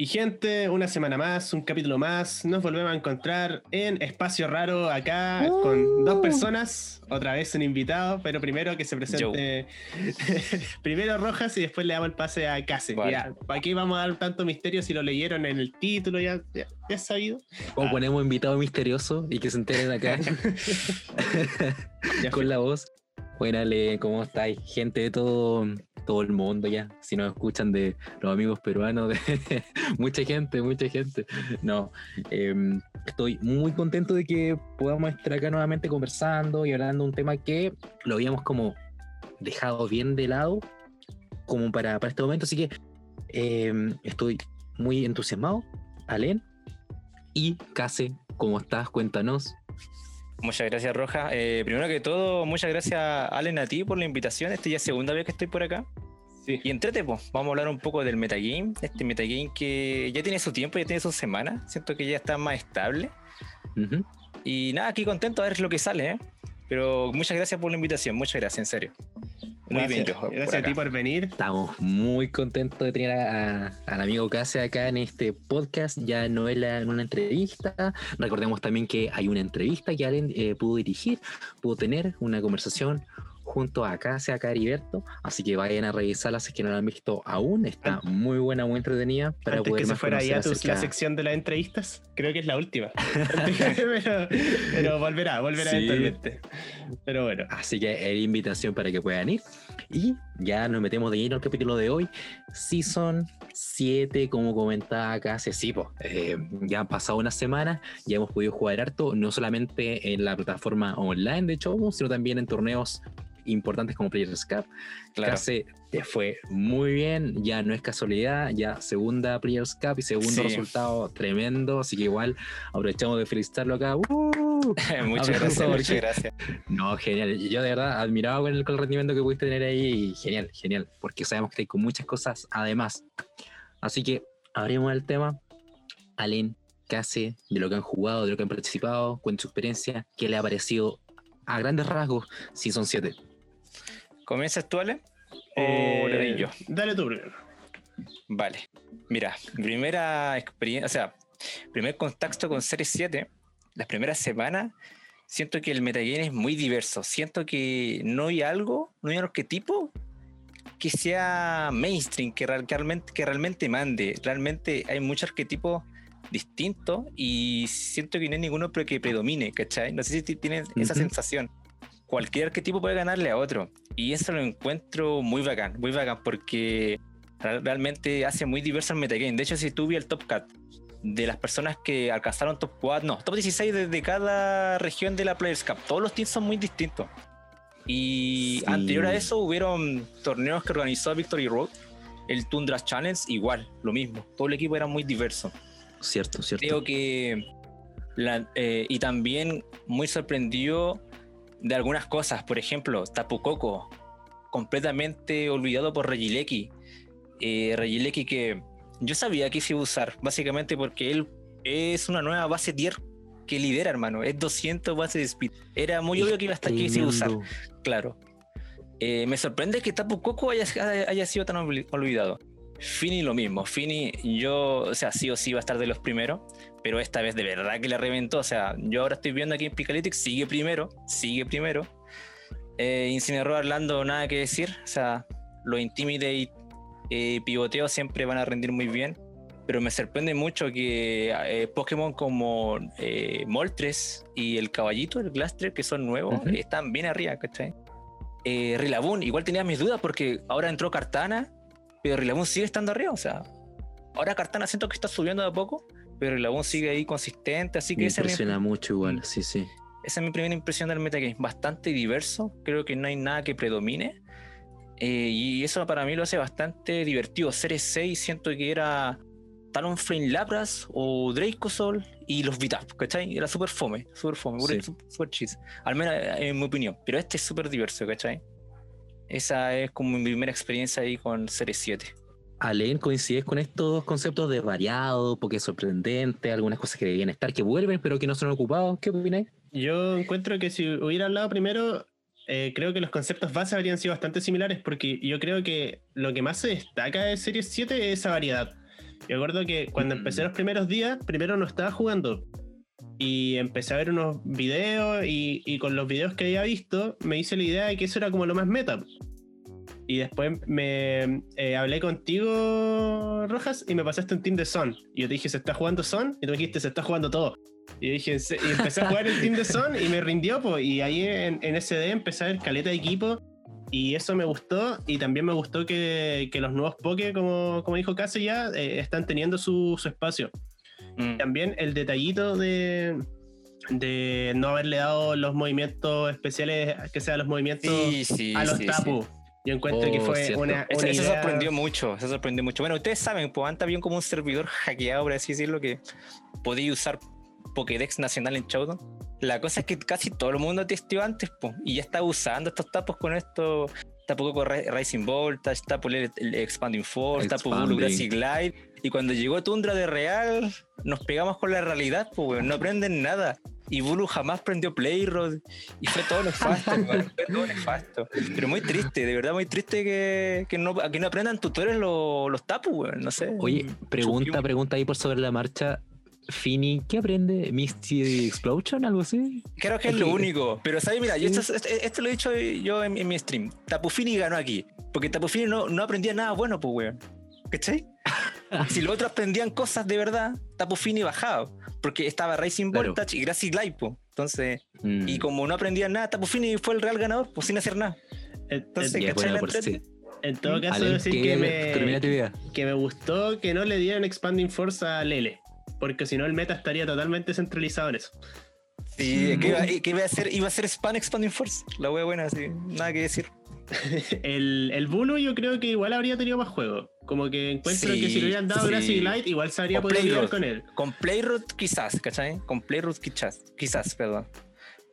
Y gente, una semana más, un capítulo más, nos volvemos a encontrar en Espacio Raro acá con dos personas, otra vez un invitado, pero primero que se presente primero Rojas y después le damos el pase a Case. aquí vamos a dar tanto misterio si lo leyeron en el título, ya, ya, ya sabido. O ah. ponemos invitado misterioso y que se enteren acá con la voz. Buena, ¿cómo estáis? Gente de todo todo el mundo ya, si nos escuchan de los amigos peruanos, de mucha gente, mucha gente. No, em, estoy muy contento de que podamos estar acá nuevamente conversando y hablando de un tema que lo habíamos como dejado bien de lado, como para, para este momento, así que em, estoy muy entusiasmado, Alen, y Case, ¿cómo estás? Cuéntanos. Muchas gracias, Roja. Eh, primero que todo, muchas gracias, Allen, a ti por la invitación. Esta ya es segunda vez que estoy por acá. Sí. Y entrete, pues, vamos a hablar un poco del metagame. Este metagame que ya tiene su tiempo, ya tiene sus semanas. Siento que ya está más estable. Y nada, aquí contento a ver lo que sale, ¿eh? Pero muchas gracias por la invitación, muchas gracias, en serio. Muy bien, yo. Gracias a ti por venir. Estamos muy contentos de tener al amigo Case acá en este podcast. Ya no es una entrevista. Recordemos también que hay una entrevista que Allen eh, pudo dirigir, pudo tener una conversación junto a Casia, a Heriberto, así que vayan a revisarla si es que no la han visto aún, está muy buena, muy entretenida. Para Antes que se fuera ya tu, la sección de las entrevistas, creo que es la última, pero, volverá, volverá eventualmente. Pero bueno. Así que es invitación para que puedan ir. Y ya nos metemos de lleno al capítulo de hoy, Season 7, como comentaba sí, pues, ya han pasado unas semanas, ya hemos podido jugar harto, no solamente en la plataforma online de hecho, sino también en torneos importantes como Players Cup. Claro. Case fue muy bien, ya no es casualidad, ya segunda Players Cup y segundo resultado tremendo, así que igual aprovechamos de felicitarlo acá. ¡Uh! muchas gracias, muchas gracias. No, genial, yo de verdad admirado con el, con el rendimiento que pudiste tener ahí, genial, genial, porque sabemos que hay con muchas cosas además. Así que abrimos el tema. Allen, ¿qué hace de lo que han jugado, de lo que han participado? Cuenta su experiencia, ¿qué le ha parecido a grandes rasgos Season 7? ¿Comienzas tú, Ale? ¿O le yo? Eh, dale tú primero. Vale. Mira, primera experiencia, o sea, primer contacto con Series 7, las primeras semanas, siento que el metagame es muy diverso. Siento que no hay algo, no hay un arquetipo que sea mainstream, que, realmente, que realmente mande. Realmente hay muchos arquetipos distintos y siento que no hay ninguno que predomine, ¿cachai? No sé si tienen esa sensación cualquier arquetipo puede ganarle a otro. Y eso lo encuentro muy bacán, muy bacán, porque realmente hace muy diverso el metagame. De hecho, si tú vi el top cut de las personas que alcanzaron top 4, no, top 16 desde cada región de la Players Cup, todos los teams son muy distintos. Y anterior a eso hubieron torneos que organizó Victory Road, el Tundra Challenge, igual, lo mismo. Todo el equipo era muy diverso. Cierto, cierto. Creo que. Eh, y también muy sorprendido de algunas cosas. Por ejemplo, Tapu Koko, completamente olvidado por Regileki. Eh, Regileki que yo sabía que se iba a usar, básicamente porque él es una nueva base tier que lidera, hermano. Es 200 bases de speed. Era muy obvio que iba a estar aquí se iba a usar. Claro. Eh, me sorprende que Tapu Koko haya, haya sido tan olvidado. Fini lo mismo. Fini, yo, o sea, sí o sí va a estar de los primeros, pero esta vez de verdad que le reventó. O sea, yo ahora estoy viendo aquí en Picalytics, sigue primero, sigue primero. Eh, Incineroar Orlando, nada que decir. O sea, los Intimidate eh, pivoteo siempre van a rendir muy bien. Pero me sorprende mucho que eh, Pokémon como eh, Moltres y el Caballito, el Glaster, que son nuevos, están bien arriba, ¿cachai? Eh, Rillaboom, igual tenía mis dudas porque ahora entró Cartana pero Rillaboom sigue estando arriba, o sea, ahora Cartana siento que está subiendo de a poco, pero Rillaboom sigue ahí consistente, así que... Me impresiona mucho igual, sí, sí. Esa es mi primera impresión del metagame, bastante diverso, creo que no hay nada que predomine, eh, y eso para mí lo hace bastante divertido. Series 6 siento que era Talonflame Lapras o Dracosol y los Vitap, ¿cachai? Era súper fome, súper fome, súper cheese, al menos en mi opinión, pero este es súper diverso, ¿cachai? Esa es como mi primera experiencia ahí con Series 7. Alen, ¿coincides con estos conceptos de variado, porque sorprendente, algunas cosas que debían estar, que vuelven, pero que no son ocupados? ¿Qué opináis? Yo encuentro que si hubiera hablado primero, eh, creo que los conceptos base habrían sido bastante similares, porque yo creo que lo que más se destaca de Series 7 es esa variedad. Y recuerdo que cuando empecé Mm. los primeros días, primero no estaba jugando. Y empecé a ver unos videos y, y con los videos que había visto me hice la idea de que eso era como lo más meta. Y después me eh, hablé contigo, Rojas, y me pasaste un team de Son. Y yo te dije, ¿se está jugando Son? Y tú dijiste, se está jugando todo. Y yo dije, y empecé a jugar el team de Son y me rindió, pues. Y ahí en, en SD empecé a ver caleta de equipo. Y eso me gustó. Y también me gustó que, que los nuevos Poké, como, como dijo Case ya, eh, están teniendo su, su espacio. Mm. También el detallito de, de no haberle dado los movimientos especiales, que sean los movimientos Sí, sí, a los sí, Tapu. Yo encuentro que Oh, fue cierto. una, Eso, una eso idea- sorprendió mucho, eso sorprendió mucho. Bueno, ustedes saben, pues anda bien como un servidor hackeado, por así decirlo, que podía usar Pokédex nacional en Showdown. La cosa es que casi todo el mundo testeó antes, pues, y ya estaba usando estos tapos con esto. Tapu Coco Ra- Rising Voltage, Tapu el, el Expanding Force, Bulu Expanding. Grassy Glide. Y cuando llegó Tundra de Real, nos pegamos con la realidad, pues, no aprenden nada. Y Bulu jamás prendió Playrod. Y fue todo nefasto, fue todo nefasto. Pero muy triste, de verdad muy triste que, que, no, que no aprendan tutores los, los tapus, weón, no sé. Oye, pregunta, Chupium. pregunta ahí por sobre la marcha. Fini, ¿qué aprende? ¿Misty Explosion? ¿Algo así? Creo que es lo único. Pero, ¿sabes? Mira, yo esto, esto- esto lo he dicho yo en, en mi stream. Tapufini ganó aquí. Porque Tapufini no, no aprendía nada bueno, pues, weón. ¿Cachai? si los otros aprendían cosas de verdad, Tapufini bajaba. Porque estaba Racing Claro. Voltage y Grassy Glide, pues. Entonces, Mm, y como no aprendían nada, Tapufini fue el real ganador, pues sin hacer nada. En- Entonces, en, en todo caso, Alem, decir que me, que me gustó que no le dieran Expanding Force a Lele. Porque si no, el meta estaría totalmente centralizado en eso. Sí, que iba, que iba a ser, iba a ser Span Expanding Force. La wea buena, así, nada que decir. el, el Bulu yo creo que igual habría tenido más juego. Como que encuentro Sí, que si le hubieran dado sí. Grassy Light, igual se habría podido lidiar con él. Con Playroot quizás, ¿cachai? Con Playroot quizás, quizás, perdón.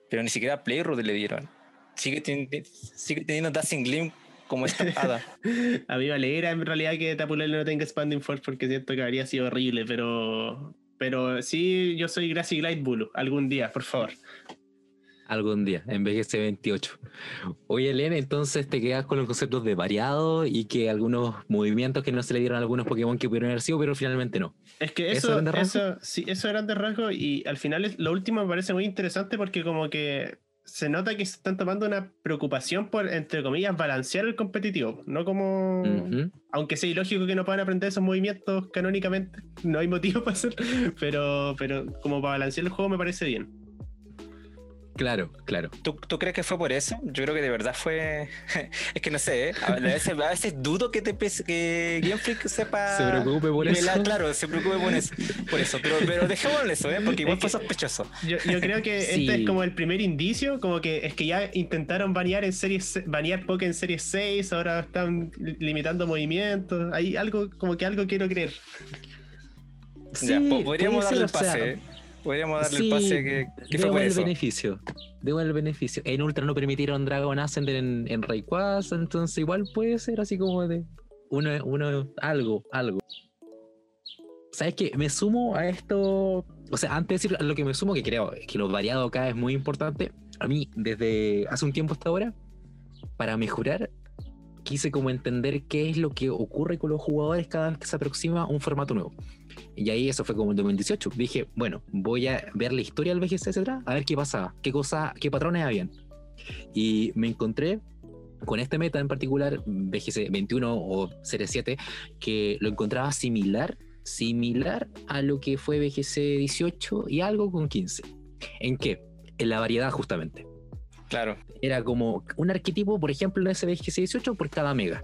Pero ni siquiera Playroot le dieron. Sigue, teni- sigue teniendo Dancing Gleam como estampada. A mí me alegra en realidad que Tapulele no tenga Expanding Force porque siento que habría sido horrible, pero. Pero sí, yo soy Grassy Glide Bulu, algún día, por favor. Algún día, en vez de ese 28. Oye, Elena, entonces te quedas con los conceptos de variado y que algunos movimientos que no se le dieron a algunos Pokémon que pudieron haber sido, pero finalmente no. Es que ¿Eso eso, eso, sí, eso eran de rasgo y al final es- lo último me parece muy interesante porque como que se nota que se están tomando una preocupación por, entre comillas, balancear el competitivo, no como... Aunque sea ilógico que no puedan aprender esos movimientos canónicamente, no hay motivo para hacer, pero, pero como para balancear el juego me parece bien. Claro, claro. ¿Tú, ¿Tú crees que fue por eso? Yo creo que de verdad fue. es que no sé, ¿eh? a veces, a veces dudo que, te que Game Freak sepa. Se preocupe por eso. Claro, se preocupe por eso. Por eso. Pero, pero dejémoslo en eso, ¿eh? porque igual Es fue que- sospechoso. Yo, yo creo que Sí. este es como el primer indicio, como que es que ya intentaron banear en series, banear Poké en series 6, ahora están li- limitando movimientos. Hay algo, como que algo quiero creer. ya, Sí, podríamos puede darle el o sea, pase. ¿eh? Podríamos darle sí, el pase que, que fue por el eso. beneficio. Debo el beneficio. En Ultra no permitieron Dragon Ascender en, en Rayquaza, entonces igual puede ser así como de uno, uno algo, algo. ¿Sabes qué? Me sumo a esto. O sea, antes de decir lo que me sumo, que creo que lo variado acá es muy importante. A mí, desde hace un tiempo hasta ahora, para mejorar, quise como entender qué es lo que ocurre con los jugadores cada vez que se aproxima un formato nuevo. Y ahí eso fue como en 2018. Dije, bueno, voy a ver la historia del BGC, etcétera, a ver qué pasaba, qué cosa, qué patrones habían. Y me encontré con este meta en particular, BGC 21 o Series 7, que lo encontraba similar, similar a lo que fue BGC 18 y algo con 15. ¿En qué? En la variedad justamente. Claro. Era como un arquetipo, por ejemplo, en ese BGC 18 por cada mega.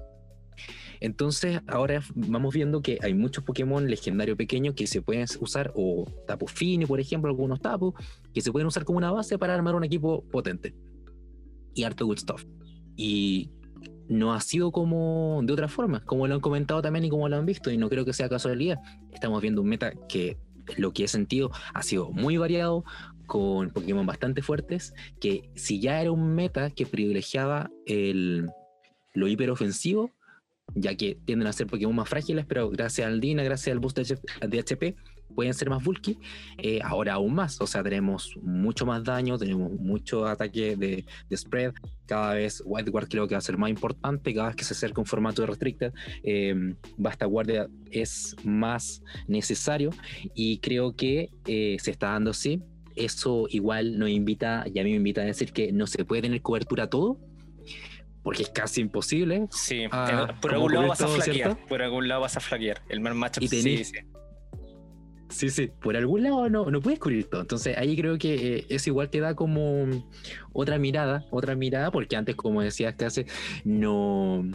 Entonces, ahora vamos viendo que hay muchos Pokémon legendarios pequeños que se pueden usar, o Tapu Fini, por ejemplo, algunos Tapu, que se pueden usar como una base para armar un equipo potente. Y harto good stuff. Y no ha sido como de otra forma, como lo han comentado también y como lo han visto, y no creo que sea casualidad. Estamos viendo un meta que lo que he sentido ha sido muy variado, con Pokémon bastante fuertes, que si ya era un meta que privilegiaba el, lo hiperofensivo, ya que tienden a ser Pokémon más frágiles, pero gracias al Dina, gracias al boost de de HP, pueden ser más bulky, eh, ahora aún más. O sea, tenemos mucho más daño, tenemos mucho ataque de, spread. Cada vez White Guard creo que va a ser más importante. Cada vez que se acerca un formato de Restricted, eh, Basta Guardia es más necesario. Y creo que eh, se está dando así. Eso igual nos invita, y a mí me invita a decir que no se puede tener cobertura todo, porque es casi imposible. Sí, por algún lado vas a flaquear. Por algún lado vas a flaquear. El mal macho y sí, sí. Sí, sí, por algún lado no, no puedes cubrir todo. Entonces ahí creo que eh, es igual te da como otra mirada, otra mirada, porque antes, como decías, que hace, no.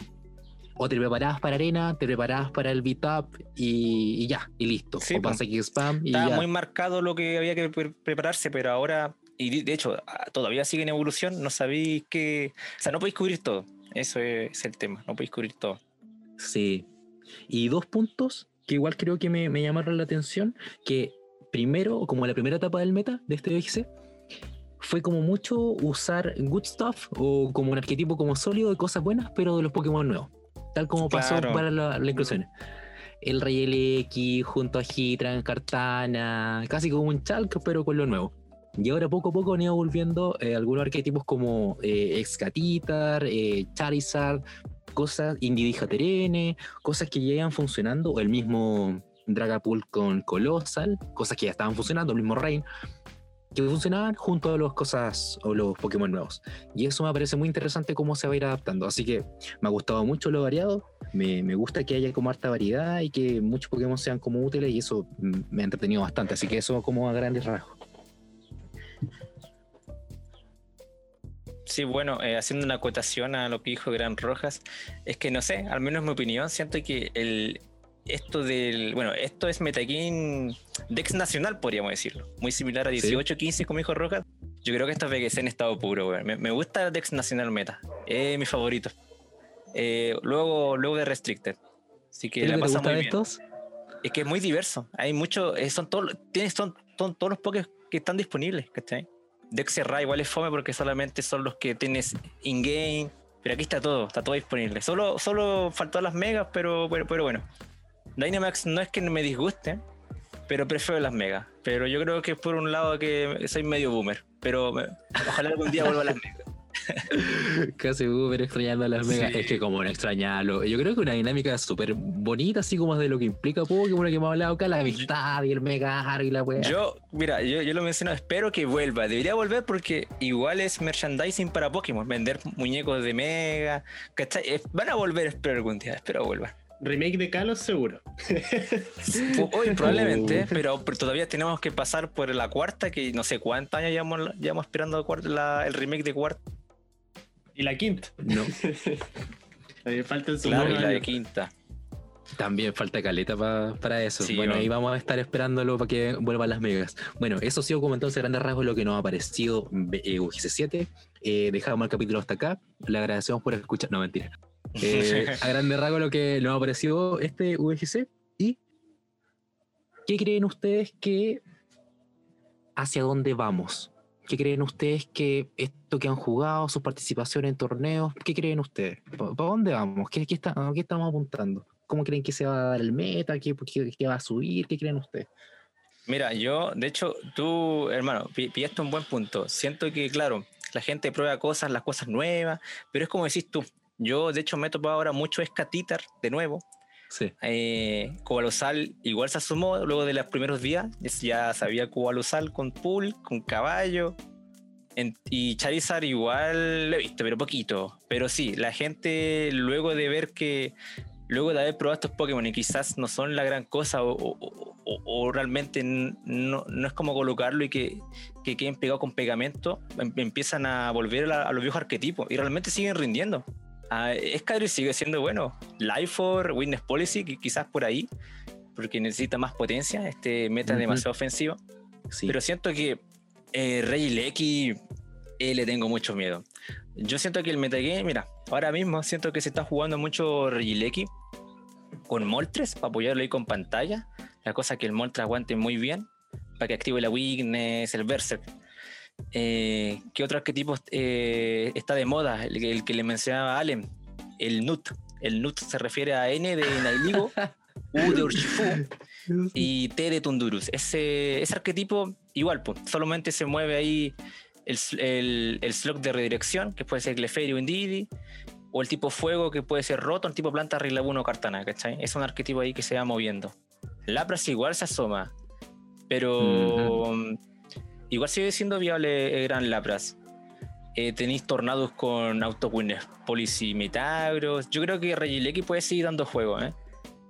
O te preparabas para arena, te preparabas para el beat y, y ya, y listo. Sí, o pasa aquí spam y Estaba muy marcado lo que había que prepararse, pero ahora, y de hecho, ah, todavía sigue en evolución, no sabéis que. O sea, no podéis cubrir todo. Eso es el tema, no podéis cubrir todo. Sí. Y dos puntos que igual creo que me, llamaron la atención, que primero, como la primera etapa del meta de este BGC, fue como mucho usar good stuff o como un arquetipo como sólido de cosas buenas, pero de los Pokémon nuevos, tal como pasó para la, la inclusión. El Rey LX junto a Hitran, Cartana, casi como un Chalk, pero con lo nuevo. Y ahora poco a poco han ido volviendo eh, algunos arquetipos como eh, Excatitar, eh, Charizard, cosas, Indidija Terene, cosas que llegan funcionando, o el mismo Dragapult con Colossal, cosas que ya estaban funcionando, el mismo Rain, que funcionaban junto a las cosas o los Pokémon nuevos. Y eso me parece muy interesante cómo se va a ir adaptando. Así que me ha gustado mucho lo variado, me, me gusta que haya como harta variedad y que muchos Pokémon sean como útiles y eso me ha entretenido bastante. Así que eso como a grandes rasgos. Sí, bueno, eh, haciendo una acotación a lo que dijo Gran Rojas, es que no sé, al menos en mi opinión, siento que el, esto del. Bueno, esto es Metagame Dex Nacional, podríamos decirlo. Muy similar a 18-15, como dijo Rojas. Yo creo que esto es en estado puro, Me, me, gusta Dex Nacional Meta. Es mi favorito. Eh, luego, luego de Restricted. Así que la pasa muy bien. Estos? Es que es muy diverso. Hay mucho. Eh, son, todos son, son todos los pokés que están disponibles, ¿cachai? Dexerra igual es fome porque solamente son los que tienes in-game. Pero aquí está todo, está todo disponible. Solo, solo faltó las megas, pero, pero, pero bueno. Dynamax no es que me disguste, pero prefiero las megas. Pero yo creo que es por un lado que soy medio boomer. Pero ojalá algún día vuelva a las megas. Casi Uber extrañando a las megas. Es que como no extrañarlo. Yo creo que una dinámica súper bonita, así como de lo que implica Pokémon, que hemos hablado acá, la amistad y el mega y la wea. Yo, mira, yo, yo lo menciono, espero que vuelva. Debería volver porque igual es merchandising para Pokémon. Vender muñecos de mega. Van a volver, espero algún día. Espero vuelva. Remake de Kalos seguro. Hoy probablemente, pero, todavía tenemos que pasar por la cuarta, que no sé cuántos años llevamos, llevamos esperando el remake de cuarta. Y la quinta. No. falta el Claro, y la de quinta. También falta caleta para eso. bueno, ahí vamos a estar esperándolo para que vuelvan las megas. Bueno, eso ha sido como entonces grandes rasgos lo que nos ha parecido eh, UGC7. Eh, dejamos el capítulo hasta acá. Le agradecemos por escuchar. No, mentira. Eh, a grandes rasgos lo que nos ha parecido este UGC. ¿Y qué creen ustedes que hacia dónde vamos? ¿Qué creen ustedes que esto que han jugado, su participación en torneos, qué creen ustedes? ¿Para dónde vamos? ¿Qué, qué, qué estamos apuntando? ¿Cómo creen que se va a dar el meta? ¿Qué, qué, va a subir? ¿Qué creen ustedes? Mira, yo, de hecho, tú, hermano, pillaste un buen punto. Siento que, claro, la gente prueba cosas, las cosas nuevas, pero es como decís tú. Yo, de hecho, me he topado ahora mucho Escatitar de nuevo. Sí. Eh, igual se asomó luego de los primeros días. Ya sabía Cobalosal con Pool, con Caballo. y Charizard igual lo he visto, pero poquito. Pero sí, la gente luego de ver que. Luego de haber probado estos Pokémon y quizás no son la gran cosa o, realmente no, es como colocarlo y que, que queden pegados con pegamento, em, empiezan a volver a, a los viejos arquetipos y realmente siguen rindiendo. Ah, sigue siendo bueno. Life for Witness Policy, quizás por ahí, porque necesita más potencia. Este meta es demasiado ofensivo. Pero siento que eh, Rey Lecky eh, le tengo mucho miedo. Yo siento que el metagame, mira, ahora mismo siento que se está jugando mucho Lecky con Moltres para apoyarlo ahí con pantalla. La cosa que el Moltres aguante muy bien para que active la weakness, el Berserk. Eh, ¿Qué otro arquetipo eh, está de moda? El, que le mencionaba Allen, el Nut. El Nut se refiere a N de Nailigo, U de Urshifu y T de Tundurus. Ese, ese arquetipo, igual, pues, solamente se mueve ahí el, el, el slot de redirección, que puede ser Clefairy o Indidi, o el tipo fuego, que puede ser Roto, el tipo planta, Rilabuno o Cartana, ¿cachai? Es un arquetipo ahí que se va moviendo. Lapras igual se asoma, pero igual sigue siendo viable el Gran Lapras. Eh, tenéis tornados con Autowinner, Policy Metagros. Yo creo que Regileki puede seguir dando juego, ¿eh?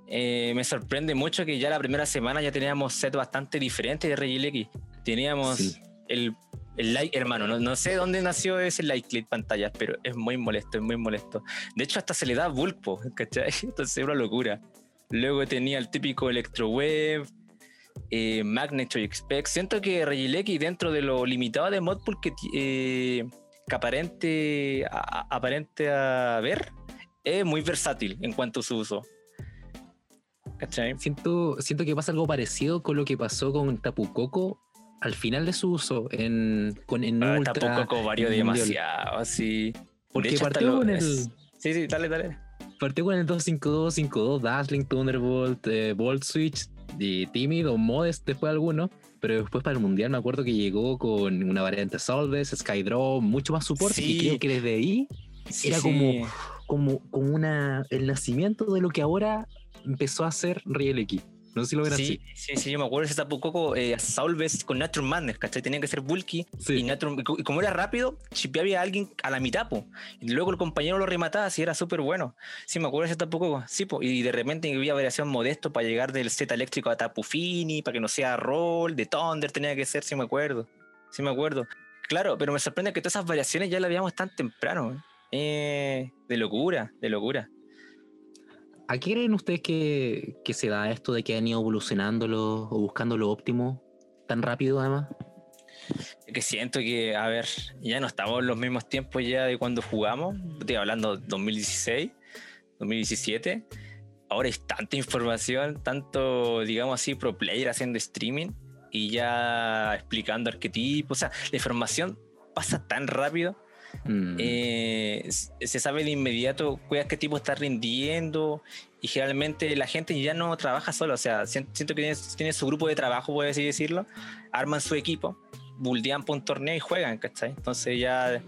Eh, me sorprende mucho que ya la primera semana ya teníamos set bastante diferentes de Regileki. Teníamos el, el like, hermano, no, sé dónde nació ese like click pantalla, pero es muy molesto, es muy molesto. De hecho, hasta se le da bulpo, ¿cachai? Entonces es una locura. Luego tenía el típico Electroweb, eh, Magneto Expect. Siento que Regileki, dentro de lo limitado de Modpool que, eh, que aparente, aparente a ver, es muy versátil en cuanto a su uso. Siento, siento que pasa algo parecido con lo que pasó con Tapu Koko al final de su uso en, con en ah, Tapu Koko varió demasiado, así. Porque partió con el. Sí, sí, dale, dale. Partió con el 252, 52, Dazzling, Thunderbolt, eh, Bolt Switch, y tímido, Modest después algunos, pero después para el mundial me acuerdo que llegó con una variante Solves, Skydraw, mucho más soporte y creo que desde ahí era como, como, como una, el nacimiento de lo que ahora empezó a hacer Real X. No sé si lo ven sí, así. Sí, sí, yo me acuerdo de ese Tapu eh, Salves con Natural Madness, ¿cachai? Tenía que ser bulky. Y, y, como era rápido, chipeaba a alguien a la mitad, po. Y luego el compañero lo remataba, así era súper bueno. Sí, me acuerdo de ese Tapu Sí, po. Y de repente había variación modesto para llegar del Z eléctrico a Tapu Fini, para que no sea roll, de Thunder tenía que ser, sí me acuerdo. Sí me acuerdo. Claro, pero me sorprende que todas esas variaciones ya las veíamos tan temprano. Eh, de locura, de locura. ¿A qué creen ustedes que, se da esto de que han ido evolucionándolo o buscando lo óptimo tan rápido además? que siento que, a ver, ya no estamos en los mismos tiempos ya de cuando jugamos, estoy hablando 2016, 2017, ahora hay tanta información, tanto, digamos así, pro player haciendo streaming y ya explicando arquetipos, o sea, la información pasa tan rápido Mm. Eh, se sabe de inmediato qué tipo está rindiendo y generalmente la gente ya no trabaja solo, o sea, siento que tiene, su grupo de trabajo, puede así decirlo, arman su equipo, buldean por un torneo y juegan, ¿cachai? Entonces ya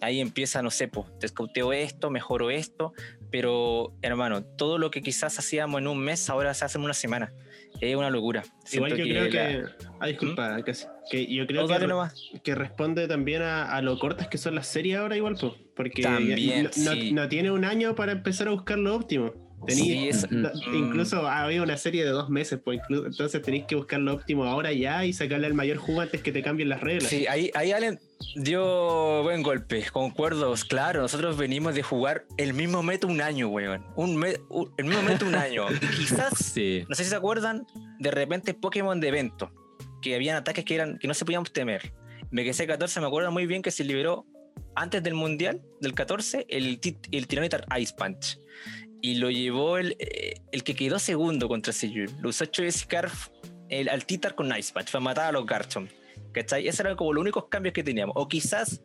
ahí empieza, no sé, pues, descauteo esto, mejoro esto, pero hermano, todo lo que quizás hacíamos en un mes, ahora se hace en una semana es una locura. Igual yo creo que. Ah, disculpa, ¿Mm? que, yo creo que, que, responde también a, lo cortas que son las series ahora, igual, pues. Porque no, tiene un año para empezar a buscar lo óptimo. Mm. incluso había una serie de dos meses, pues entonces tenéis que buscar lo óptimo ahora ya y sacarle al mayor jugo antes que te cambien las reglas. Sí, ahí, ahí Allen dio buen golpe, concuerdo, claro, nosotros venimos de jugar el mismo meta un año, weón. Un, el mismo meta un año. quizás, no sé si se acuerdan, de repente Pokémon de evento, que habían ataques que, eran, que no se podían temer. MGC 14 me acuerdo muy bien que se liberó antes del Mundial, del 14, el, el Tiranitar Ice Punch y lo llevó el, eh, el que quedó segundo contra Seyur. Lo usó Scarf el, al Titar con Ice Patch para matar a los Garchomp. ¿Cachai? Esos eran como los únicos cambios que teníamos. O quizás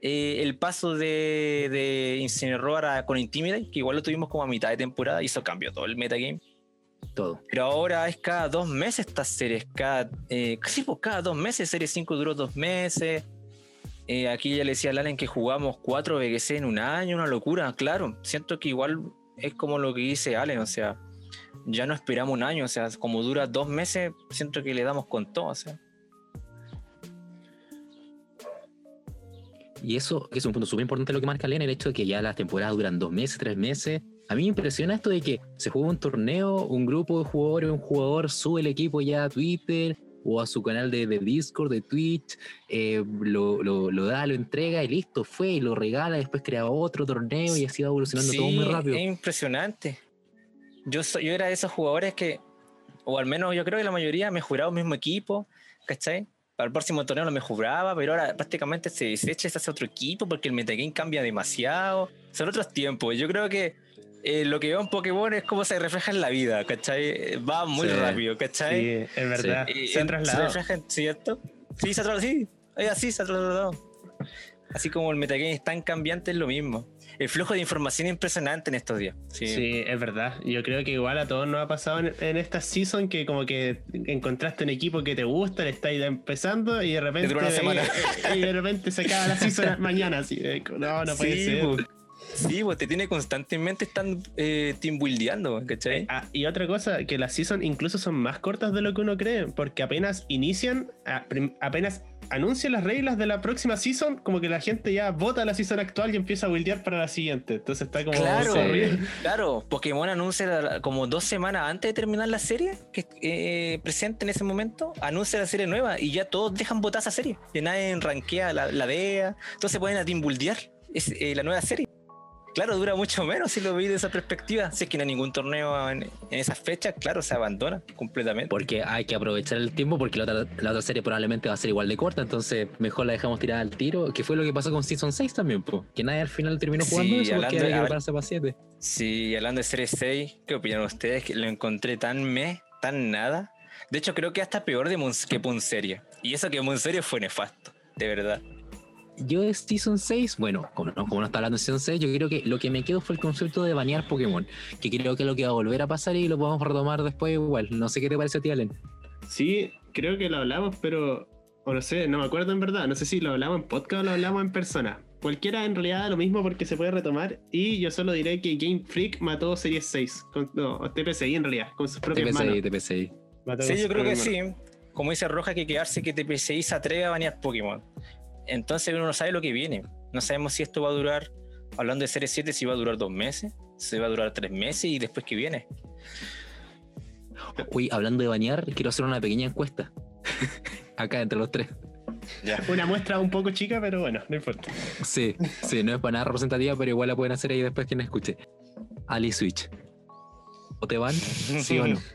eh, el paso de, de Incineroar con Intimidate, que igual lo tuvimos como a mitad de temporada, hizo cambio todo el metagame. Todo. Pero ahora es cada dos meses estas series, cada, eh, casi por cada dos meses, serie 5 duró dos meses. aquí ya le decía a Lalen que jugamos cuatro VGC en un año, una locura, claro. Siento que igual es como lo que dice Allen, o sea, ya no esperamos un año, o sea, como dura dos meses, siento que le damos con todo, o sea. Y eso es un punto súper importante lo que marca Allen, el hecho de que ya las temporadas duran dos meses, tres meses. A mí me impresiona esto de que se juega un torneo, un grupo de jugadores, un jugador sube el equipo ya a Twitter, o a su canal de, Discord, de Twitch, eh, lo, da, lo entrega y listo, fue y lo regala, después crea otro torneo y así va evolucionando todo muy rápido. Es impresionante. Yo, yo era de esos jugadores que, o al menos yo creo que la mayoría me juraba el mismo equipo, ¿cachai? Para el próximo torneo no me juraba, pero ahora prácticamente se desecha, se hace otro equipo porque el metagame cambia demasiado. Son otros tiempos. Yo creo que eh, lo que veo en Pokémon es cómo se refleja en la vida, ¿cachai? Va muy rápido, ¿cachai? Sí, es verdad. se han trasladado. ¿cierto? Sí, se ha trasladado, sí, así, se ha trasladado. Así como el metagame es tan cambiante, es lo mismo. El flujo de información es impresionante en estos días. Sí. es verdad. Yo creo que igual a todos nos ha pasado en, esta season que como que encontraste un equipo que te gusta, le estáis empezando y de repente... Y, de repente se acaba la season mañana, así. No, no puede ser. Sí, pues te tiene constantemente están eh, team buildeando, ¿cachai? Ah, y otra cosa, que las seasons incluso son más cortas de lo que uno cree, porque apenas inician, apenas anuncian las reglas de la próxima season, como que la gente ya vota la season actual y empieza a buildear para la siguiente. Entonces está como. Claro, claro. Pokémon anuncia como dos semanas antes de terminar la serie, que eh, presente en ese momento, anuncia la serie nueva y ya todos dejan votar esa serie. Y nadie rankea la, la DEA, entonces pueden a team buildear es, eh, la nueva serie claro, dura mucho menos si lo veis de esa perspectiva. Si es que no hay ningún torneo en, esas fechas, claro, se abandona completamente. Porque hay que aprovechar el tiempo porque la otra, serie probablemente va a ser igual de corta, entonces mejor la dejamos tirada al tiro, que fue lo que pasó con Season 6 también, que nadie al final terminó jugando eso porque había que prepararse para 7. Sí, hablando de Serie 6, ¿qué opinan ustedes? Que lo encontré tan me, tan nada. De hecho, creo que hasta peor de que Punserie. Y eso que Punserie fue nefasto, de verdad yo de Season 6, bueno, como no, como no está hablando de Season 6, yo creo que lo que me quedo fue el concepto de banear Pokémon, que creo que es lo que va a volver a pasar y lo podemos retomar después igual. No sé qué te parece a ti, Allen. Sí, creo que lo hablamos, pero, o no sé, no me acuerdo en verdad, no sé si lo hablamos en podcast o lo hablamos en persona. Cualquiera en realidad lo mismo porque se puede retomar y yo solo diré que Game Freak mató Series 6, con, no, TPCI en realidad, con sus propias TPCI, manos. TPCI. sí, yo creo que sí. Como dice Roja, hay que quedarse que TPCI se atreve a banear Pokémon. Entonces uno no sabe lo que viene. No sabemos si esto va a durar, hablando de serie 7, si va a durar dos meses, si va a durar tres meses y después que viene. Uy, hablando de bañar, quiero hacer una pequeña encuesta. Acá entre los tres. Una muestra un poco chica, pero bueno, no importa. Sí, sí, no es para nada representativa, pero igual la pueden hacer ahí después quien escuche. Ali Switch. ¿O te van? ¿Sí o no?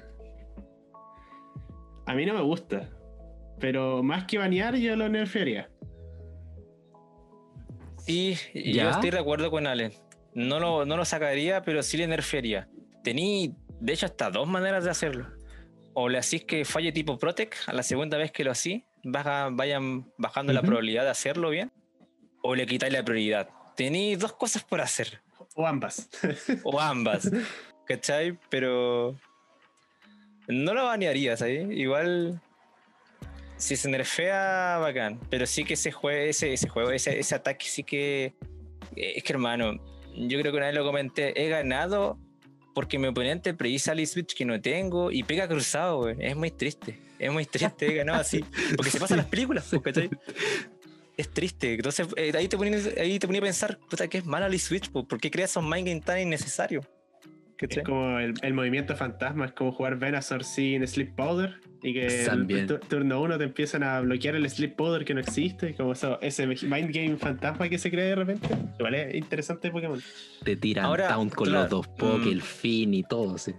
A mí no me gusta. Pero más que banear, yo lo nerfearía. Sí, yo estoy de acuerdo con Allen. No lo, no lo sacaría, pero sí le nerfearía. Tení, de hecho, hasta dos maneras de hacerlo. O le hacís que falle tipo Protect a la segunda vez que lo hacís, baja, vayan bajando la probabilidad de hacerlo bien. O le quitáis la prioridad. Tení dos cosas por hacer. O ambas. o ambas. ¿Cachai? Pero no lo banearías ahí. Igual si se nerfea, bacán. Pero sí que ese, juego, ese, ese juego, ese, ese ataque sí que. Eh, es que hermano, yo creo que una vez lo comenté. He ganado porque mi oponente precisa el switch que no tengo y pega cruzado, güey. Es muy triste. Es muy triste, he ganado así. Porque se pasan las películas, ¿cachai? Es triste. Entonces, eh, ahí, te ponía, ahí te ponía a pensar, puta, que es malo el switch, ¿por qué creas esos mind games tan innecesarios? Es como el, el, movimiento fantasma, es como jugar Venusaur sin Sleep Powder y que en turno uno te empiezan a bloquear el Sleep Powder que no existe, como eso, ese mind game fantasma que se crea de repente. Igual es interesante Pokémon. Te tiran Ahora, con los dos Poké, mm. el fin y todo, sí.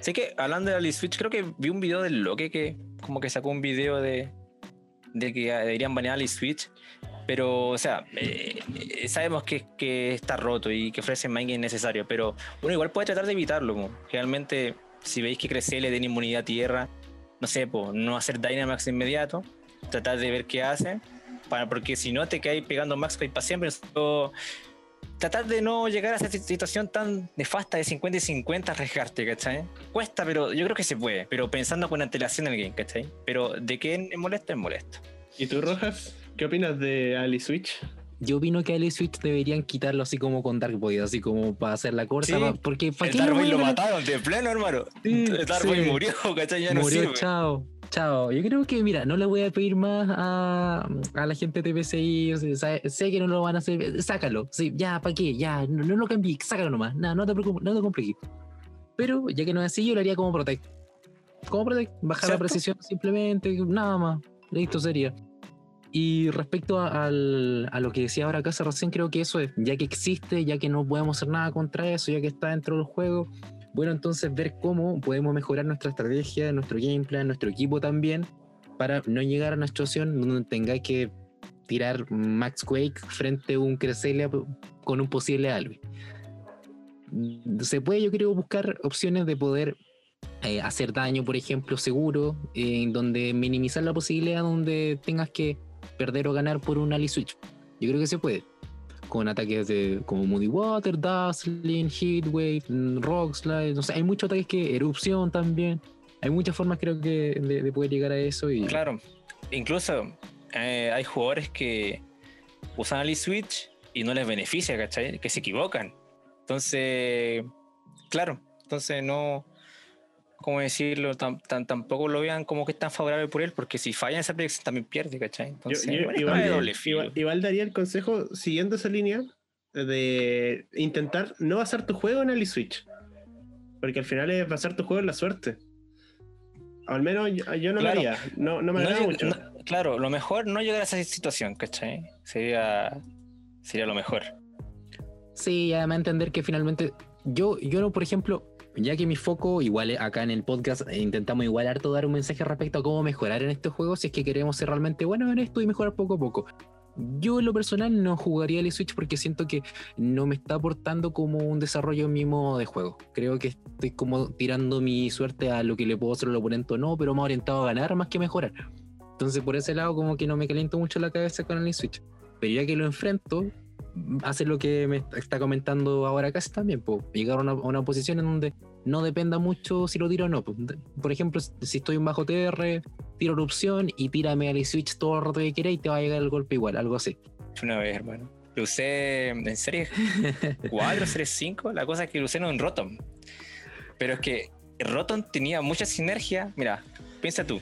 Sé que hablando de la Switch, creo que vi un video del Loque que como que sacó un video de, de que deberían banear la Switch pero, o sea, eh, sabemos que, que, está roto y que ofrece mind necesario, pero uno igual puede tratar de evitarlo. Realmente, si veis que crece le den inmunidad a tierra, no sé, no hacer Dynamax inmediato, tratar de ver qué hace, para, porque si no te caes pegando Max para siempre. Tratar de no llegar a esa situación tan nefasta de 50 y 50, arriesgarte, ¿cachai? Cuesta, pero yo creo que se puede, pero pensando con antelación en el game, ¿cachai? Pero de qué es molesto, es molesto. ¿Y tú, Rojas? ¿Qué opinas de Ali Switch? Yo opino que Ali Switch deberían quitarlo así como con Dark Boy, así como para hacer la corta. porque ¿para el Dark lo mataron de pleno, hermano. el Dark murió, ¿cachai? Ya murió, chao. Chao. Yo creo que, mira, no le voy a pedir más a, a la gente de TPCI. sé que no lo van a hacer. Sácalo. Sí, ya, ¿para qué? Ya, no, lo cambies. Sácalo nomás. No, no te preocupes, no te compliques. Pero ya que no es así, yo lo haría como Protect. Como Protect. Bajar la precisión simplemente, nada más. Listo sería. Y respecto a, lo que decía ahora Casa recién, creo que eso es, ya que existe, ya que no podemos hacer nada contra eso, ya que está dentro del juego, bueno, entonces ver cómo podemos mejorar nuestra estrategia, nuestro gameplay, nuestro equipo también, para no llegar a una situación donde tengáis que tirar Max Quake frente a un Cresselia con un posible Albi. Se puede, yo creo, buscar opciones de poder eh, hacer daño, por ejemplo, seguro, en donde minimizar la posibilidad donde tengas que perder o ganar por un Ali Switch. Yo creo que se puede. Con ataques de como Moody Water, Dazzling, Heatwave, mm, Rock Slide. No sé, hay muchos ataques que. Erupción también. Hay muchas formas, creo que, de, poder llegar a eso. Y... Claro. Incluso eh, hay jugadores que usan Ali Switch y no les beneficia, ¿cachai? Que se equivocan. Entonces, claro, entonces no, ¿cómo decirlo? tampoco lo vean como que es tan favorable por él, porque si falla en esa predicción también pierde, ¿cachai? Entonces, igual, daría el consejo, siguiendo esa línea, de intentar no basar tu juego en Ali Switch. Porque al final es basar tu juego en la suerte. Al menos yo, no lo haría, no, no me agrada mucho. claro, lo mejor no llegar a esa situación, ¿cachai? Sería, sería lo mejor. Sí, además entender que finalmente yo, yo no, por ejemplo, ya que mi foco, igual acá en el podcast, intentamos igual harto dar un mensaje respecto a cómo mejorar en estos juegos si es que queremos ser realmente buenos en esto y mejorar poco a poco. Yo en lo personal no jugaría el Switch porque siento que no me está aportando como un desarrollo en mi modo de juego. Creo que estoy como tirando mi suerte a lo que le puedo hacer al oponente o no, pero más orientado a ganar más que mejorar. Entonces por ese lado como que no me caliento mucho la cabeza con el Switch. Pero ya que lo enfrento, hace lo que me está comentando ahora casi también, pues, llegar a una, posición en donde no dependa mucho si lo tiro o no. Por ejemplo, si estoy en bajo TR, tiro erupción y tírame al switch todo el rato que quieras y te va a llegar el golpe igual, algo así. Una vez, hermano. Lo usé en serie 4, serie 5. La cosa es que lo usé en Rotom. Pero es que Rotom tenía mucha sinergia. Mira, piensa tú.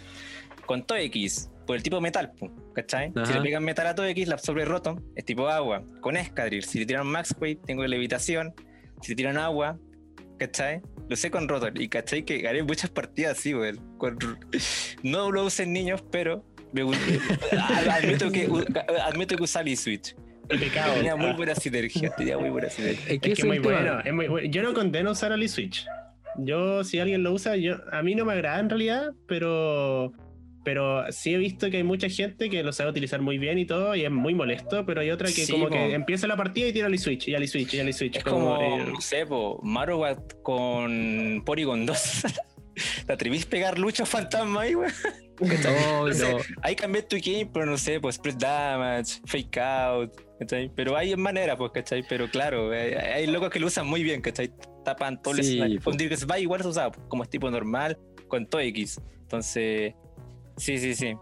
Con todo X, por el tipo metal, ¿cachai? Si le pegan metal a todo X, la absorbe Rotom, es tipo agua. Con Escadril, si le tiran Max Weight, tengo levitación. Si le tiran agua, ¿cachai? Lo sé con Rotom. Y ¿cachai? Que gané muchas partidas así, güey. No lo usen niños, pero me admito, que, admito que usaba Switch. Pecado. Tenía muy buena sinergia. Tenía muy buena sinergia. Es que es, muy bueno, es muy bueno. Yo no condeno usar Ali Switch. Yo, si alguien lo usa, yo, a mí no me agrada en realidad, pero pero sí he visto que hay mucha gente que lo sabe utilizar muy bien y todo, y es muy molesto, pero hay otra que como que empieza la partida y tira al switch, y al switch, y al switch. Es como, no sé, Marowak con Porygon 2. ¿Te atrevís a pegar lucha fantasma ahí, güey? No, no. Ahí cambié tu game, pero no sé, pues spread damage, fake out, ¿cachai? Pero hay manera, pues, ¿cachai? Pero claro, hay, locos que lo usan muy bien, ¿cachai? Tapan todo sí, el que se va igual se usa como es tipo normal, con todo X. Entonces, Sí, sí, sí.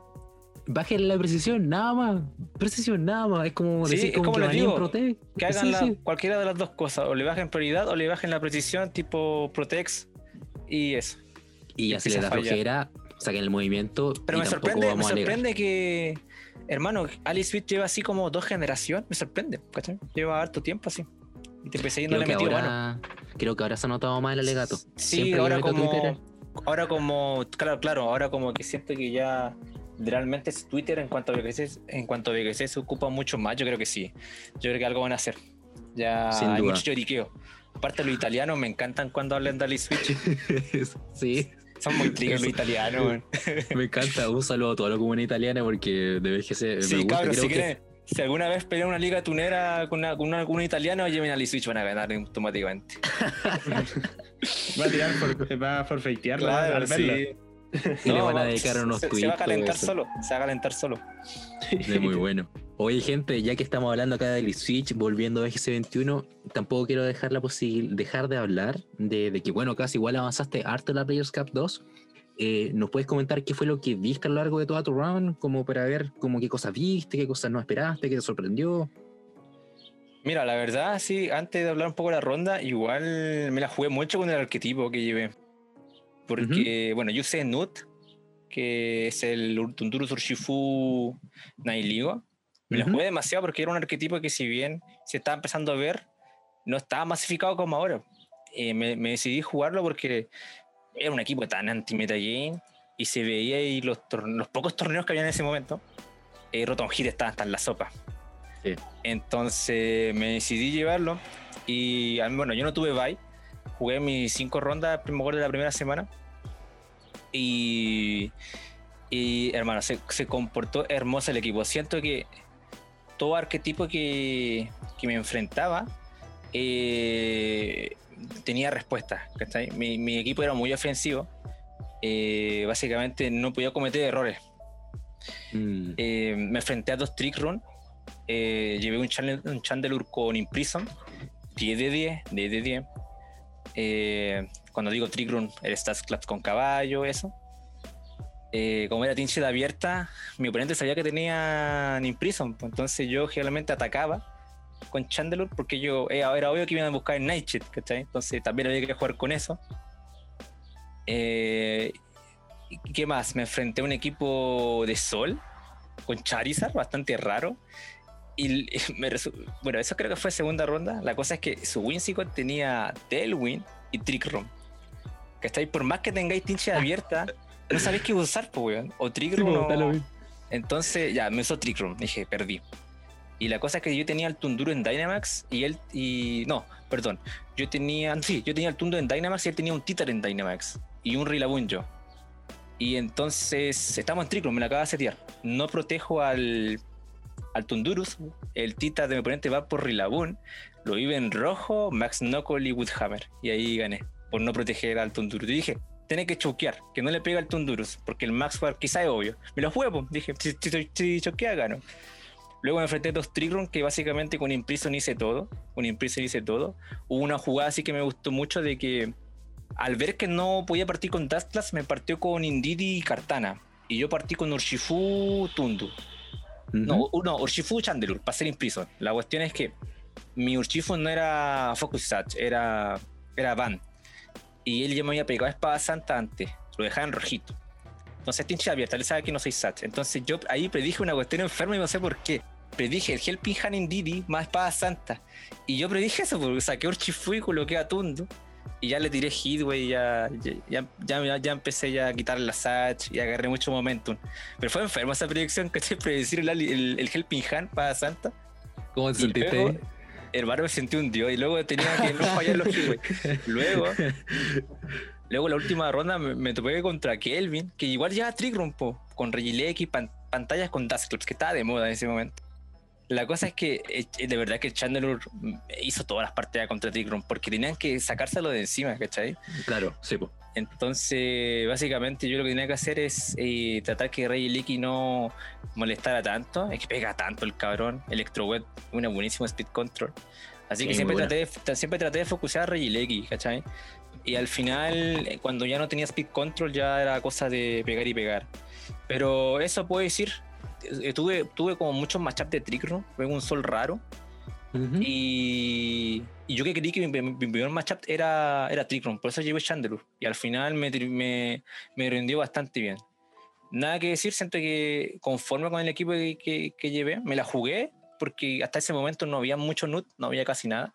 Bajen la precisión, nada más. Precisión, nada más. Es como decir como, que, digo, que hagan cualquiera de las dos cosas. O le bajen prioridad o le bajen la precisión tipo Protex y eso. Y así le da flojera, saquen el movimiento. Pero me sorprende, me sorprende que, hermano, Alice Switch lleva así como dos generaciones. Me sorprende, ¿cachai? Lleva harto tiempo así. Y te empecé yendo creo que ahora, Creo que ahora se ha notado más el alegato. Sí, ahora como ahora como, claro, claro, ahora como que siento que ya realmente es Twitter en cuanto a BGC, en cuanto a BGC se ocupa mucho más, yo creo que sí. Yo creo que algo van a hacer. Ya hay mucho lloriqueo. Aparte los italianos me encantan cuando hablan de Ali Switch. sí. Son muy trigger los italianos. me encanta. Un saludo a toda la comunidad italiana porque de BGC sí, me gusta. Cabrón, si que... Si alguna vez pelean una liga tunera con, una, con, un italiano, lleven a Switch, van a ganar automáticamente. va a tirar por, va a forfeitear claro, al verlo. Y le van a dedicar unos se, se va a calentar solo, se va a calentar solo. Es muy bueno. Oye, gente, ya que estamos hablando acá de Switch, volviendo a GC21, tampoco quiero dejar la dejar de hablar de, de, que, bueno, casi igual avanzaste harto en la Players Cup 2 eh, ¿Nos puedes comentar qué fue lo que viste a lo largo de toda tu run? Como para ver como qué cosas viste, qué cosas no esperaste, qué te sorprendió. Mira, la verdad, sí, antes de hablar un poco de la ronda, igual me la jugué mucho con el arquetipo que llevé. Porque, bueno, yo usé Nut, que es el Tunduru Urshifu Nailigo. Me la jugué demasiado porque era un arquetipo que, si bien se estaba empezando a ver, no estaba masificado como ahora. Eh, me, me, decidí jugarlo porque era un equipo tan anti-metagame y se veía ahí los, los pocos torneos que había en ese momento, eh, Rotom Hit estaba hasta en la sopa. Entonces me decidí llevarlo y bueno, yo no tuve bye, jugué mis cinco rondas primero de la primera semana y, y hermano, se, se, comportó hermoso el equipo. Siento que todo arquetipo que, que me enfrentaba eh, tenía respuesta. Mi, mi, equipo era muy ofensivo. Eh, básicamente no podía cometer errores. Mm. Eh, me enfrenté a dos trick run eh, llevé un, un Chandelure con Imprison, 10 de 10, 10 de 10. Eh, cuando digo Trick Room, el Stats Claps con caballo, eso. Eh, como era Tinchit abierta, mi oponente sabía que tenía Imprison, pues, entonces yo generalmente atacaba con Chandelure porque yo era obvio que iban a buscar el Nightshade, ¿cachai? Entonces también había que jugar con eso. Eh, ¿Qué más? Me enfrenté a un equipo de Sol con Charizard, bastante raro. Y bueno, eso creo que fue segunda ronda. La cosa es que su Whimsicott tenía Tailwind y Trick Room. Que Por más que tengáis tinche abierta, no sabéis qué usar, pues, weón. O Trick Room. o... Entonces, ya, me usó Trick Room. Dije, perdí. Y la cosa es que yo tenía el Tunduro en Dynamax y él. y No, perdón. Yo tenía. Sí, yo tenía el Tunduro en Dynamax y él tenía un Titar en Dynamax. Y un Rillaboom yo. Y entonces estamos en Triclo, me la acaba de setear. No protejo al, al Tundurus. El Tita de mi oponente va por Rillaboom. Lo vive en rojo, Max Knuckle y Woodhammer. Y ahí gané. Por no proteger al Tundurus. Y dije, tiene que choquear, que no le pega al Tundurus. Porque el Max War quizá es obvio. Me lo juego. Dije, si, si, choquea, gano. Luego me enfrenté a dos Trigron que básicamente con Imprison hice todo. Con Imprison hice todo. Hubo una jugada así que me gustó mucho de que al ver que no podía partir con Dustclass, me partió con Indidi y Cartana. Y yo partí con Urshifu Tundu. No, no, Urshifu Chandelure, para ser impriso. La cuestión es que mi Urshifu no era Focus Satch, era, era Van. Y él ya me había pegado a Espada Santa antes, lo dejaba en rojito. Entonces, tincha abierta, él sabe que no soy Satch. Entonces, yo ahí predije una cuestión enferma y no sé por qué. Predije el Helping Hand Indidi más Espada Santa. Y yo predije eso porque saqué Urshifu y coloqué a Tundu y ya le tiré hit, güey, ya, ya, ya, ya, empecé ya a quitar la Satch y agarré mucho momentum. Pero fue enfermo esa predicción, que predecir el, el, el Helping Hand para Santa. ¿Cómo te sentiste? Hermano, me sentí un dios y luego tenía que no fallar los hits, Luego, luego la última ronda me, topé contra Kelvin, que igual ya Trick rompo con Regileki, pan, pantallas con Dust Clubs, que estaba de moda en ese momento. La cosa es que eh, de verdad que Chandler hizo todas las partidas contra Tigron porque tenían que sacárselo de encima, ¿cachai? Claro, sí. Entonces, básicamente yo lo que tenía que hacer es eh, tratar que Rey Leaky no molestara tanto. Es que pega tanto el cabrón. Electroweb, una buenísima speed control. Así que siempre traté, de, siempre traté de focusar a Rey Leaky, ¿cachai? Y al final, eh, cuando ya no tenía speed control, ya era cosa de pegar y pegar. Pero eso puedo decir, eh, tuve, tuve como muchos matchups de Trickroom, fue un sol raro. y, y, yo que creí que mi, primer matchup era, era Trickroom, por eso llevé Chandelure. Y al final me, me, me, rindió bastante bien. Nada que decir, siento que conforme con el equipo que, que, llevé, me la jugué, porque hasta ese momento no había mucho nut, no había casi nada.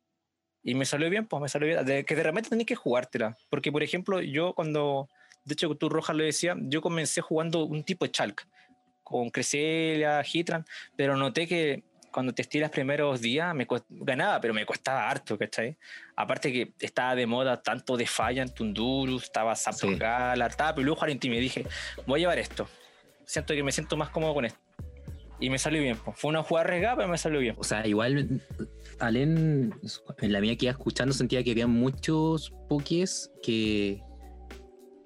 Y me salió bien, pues me salió bien. De, que de repente tenés que jugártela. Porque, por ejemplo, yo cuando, de hecho, tú Rojas lo decía, yo comencé jugando un tipo de Chalk con Cresselia, Hitran, pero noté que cuando testé los primeros días me ganaba, pero me costaba harto, ¿cachai? Aparte que estaba de moda tanto de en Tundurus, estaba Zapdos Galar, estaba Pelujo y me dije, voy a llevar esto. Siento que me siento más cómodo con esto. Y me salió bien. Fue una jugada arriesgada, pero me salió bien. O sea, igual, Alen, en la mía que iba escuchando, sentía que había muchos pokés que,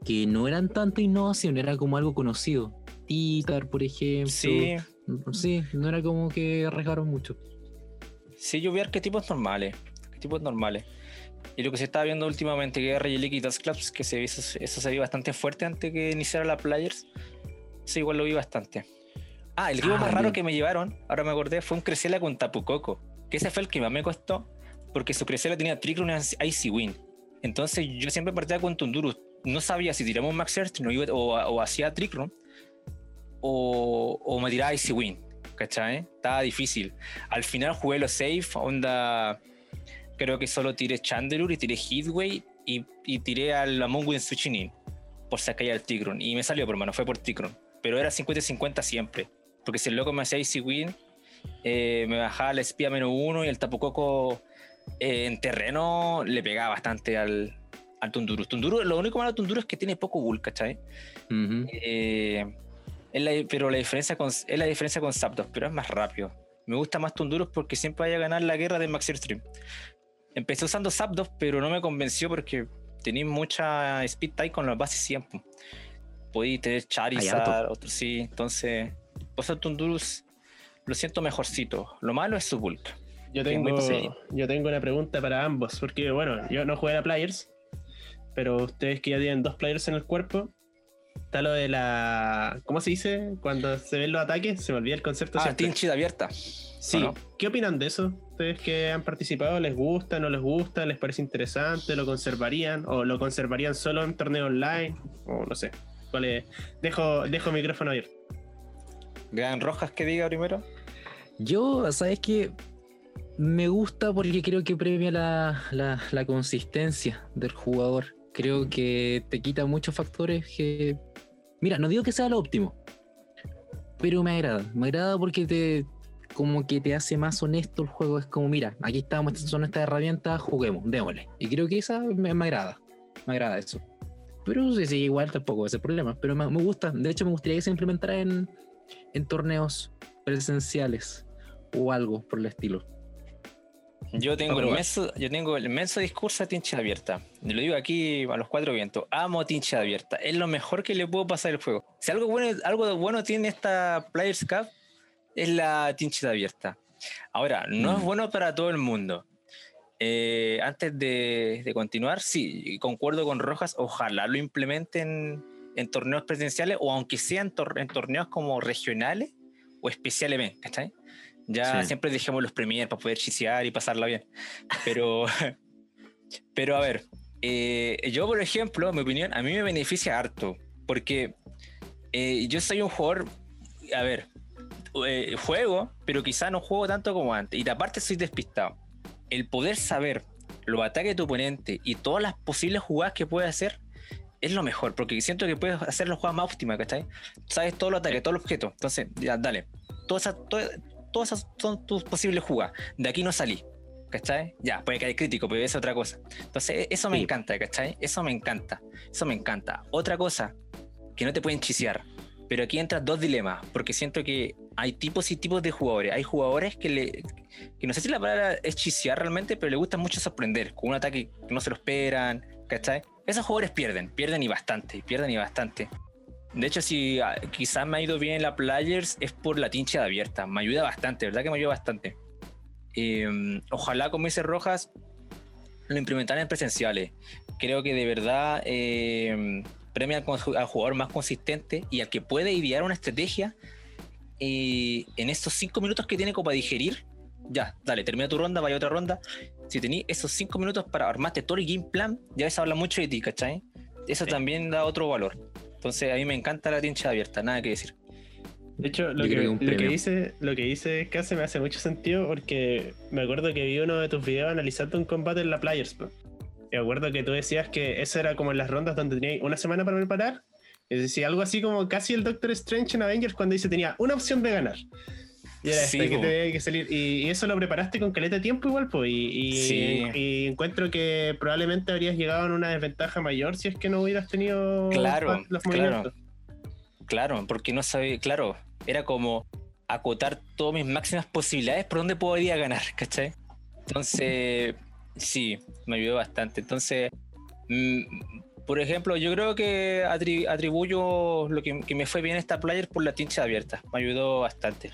que no eran tanta innovación, era como algo conocido. Titar, por ejemplo. Sí. Sí, no era como que arriesgaron mucho. Sí, yo vi arquetipos normales. Arquetipos normales. Y lo que se estaba viendo últimamente, que era Relic y Dust Clubs, que se, eso, eso se vio bastante fuerte antes que iniciara la Players. Sí, igual lo vi bastante. Ah, el equipo ah, más raro que me llevaron, ahora me acordé, fue un Cresela con Tapucoco. Que ese fue el que más me costó, porque su Cresela tenía y Icy Win. Entonces yo siempre partía con Tundurus. No sabía si tiramos Max Search o, o, hacía Trickle o, me tiraba Icy Win, ¿cachai? Estaba difícil. Al final jugué lo safe, onda. Creo que solo tiré Chandelure y tiré Heatway y, y tiré al Among Us Switching In por sacar al Tigron. Y me salió por mano, fue por Tigron. Pero era 50-50 siempre. Porque si el loco me hacía Icy Win, eh, me bajaba la espía menos uno y el Tapucoco eh, en terreno le pegaba bastante al, al Tundurus. Tundurus, lo único malo de Tundurus es que tiene poco bull, ¿cachai? eh, pero la diferencia con, es la diferencia con Zapdos, pero es más rápido. Me gusta más Tundurus porque siempre vaya a ganar la guerra de Max Stream. Empecé usando Zapdos, pero no me convenció porque tenía mucha speed tie con las bases siempre. Podía tener Charizard, otros sí. Entonces, pues Tundurus lo siento mejorcito. Lo malo es su bulk. Yo tengo, yo tengo una pregunta para ambos, porque bueno, yo no jugué a Players, pero ustedes que ya tienen dos Players en el cuerpo, está lo de la... ¿Cómo se dice? Cuando se ven los ataques, se me olvida el concepto. Ah, siempre. Tinchid abierta. Sí. ¿qué opinan de eso? ¿Ustedes que han participado, les gusta, no les gusta, les parece interesante, lo conservarían o lo conservarían solo en torneo online? O no sé. Dejo, dejo el micrófono abierto. Gran Rojas que diga primero. Yo, ¿sabes qué? Me gusta porque creo que premia la, la- consistencia del jugador. Creo que te quita muchos factores que... Mira, no digo que sea lo óptimo, pero me agrada. Me agrada porque te como que te hace más honesto el juego. Es como, mira, aquí estamos, son estas herramientas, juguemos, démosle. Y creo que esa me, agrada. Me agrada eso. Pero sí, sí, igual tampoco ese problema. Pero me gusta. De hecho, me gustaría que se implementara en, en torneos presenciales o algo por el estilo. Yo tengo, el inmenso, yo tengo el inmenso discurso de Tinchid abierta. Lo digo aquí a los cuatro vientos. Amo Tinchid abierta. Es lo mejor que le puedo pasar al juego. Si algo bueno, algo bueno tiene esta Players Cup, es la Tinchid abierta. Ahora, no es Mm. bueno para todo el mundo. Eh, antes de, de continuar, sí, concuerdo con Rojas. Ojalá lo implementen en torneos presenciales o aunque sean tor- en torneos como regionales o especiales, ¿ven? ¿cachai? Ya Sí. siempre dejemos los premier para poder chisear y pasarla bien. Pero, pero a ver, eh, yo por ejemplo, mi opinión, a mí me beneficia harto, porque eh, yo soy un jugador, a ver, eh, juego, pero quizá no juego tanto como antes, y aparte soy despistado. El poder saber los ataques de tu oponente y todas las posibles jugadas que puede hacer es lo mejor, porque siento que puedes hacer las jugadas más óptimas, ¿cachai? Sabes todos los ataques, todos los objetos, entonces, ya, dale. Todas esas, to- todas esas son tus posibles jugadas. De aquí no salí. ¿Cachai? Ya, puede caer crítico, pero es otra cosa. Entonces, e- eso me Sí. encanta, ¿cachai? Eso me encanta. Eso me encanta. Otra cosa, que no te pueden chisear. Pero aquí entran dos dilemas, porque siento que hay tipos y tipos de jugadores. Hay jugadores que le. que no sé si la palabra es chisear realmente, pero le gusta mucho sorprender, con un ataque que no se lo esperan, ¿cachai? Esos jugadores pierden, pierden y bastante, pierden y bastante. De hecho, si ah, quizás me ha ido bien en la Players es por la tincha abierta. Me ayuda bastante, ¿verdad que me ayuda bastante? Eh, ojalá, como dice Rojas, lo implementaran en presenciales. Creo que de verdad eh, premia al jugador más consistente y al que puede idear una estrategia eh, en estos cinco minutos que tiene como para digerir. Ya, dale, termina tu ronda, vaya a otra ronda. Si tenés esos cinco minutos para armarte todo el game plan, ya eso habla mucho de ti, ¿cachai? Eso Sí. también da otro valor. Entonces a mí me encanta la tincha abierta, nada que decir. De hecho, lo que, que lo que dice, lo que dice Case me hace mucho sentido porque me acuerdo que vi uno de tus videos analizando un combate en la Players. me acuerdo que tú decías que eso era como en las rondas donde tenías una semana para preparar. Es decir, algo así como casi el Doctor Strange en Avengers cuando dice tenía una opción de ganar. Y era Sí, esta, que po. tenía que salir. Y, y eso lo preparaste con caleta de tiempo igual, pues. Y, y- Sí. y encuentro que probablemente habrías llegado en una desventaja mayor si es que no hubieras tenido Claro, los claro. movimientos. Claro, porque no sabía, claro, era como acotar todas mis máximas posibilidades por dónde podría ganar, ¿cachai? Entonces, sí, me ayudó bastante. Entonces, mm, por ejemplo, yo creo que atri- atribuyo lo que, que me fue bien esta player por la tincha abierta. Me ayudó bastante.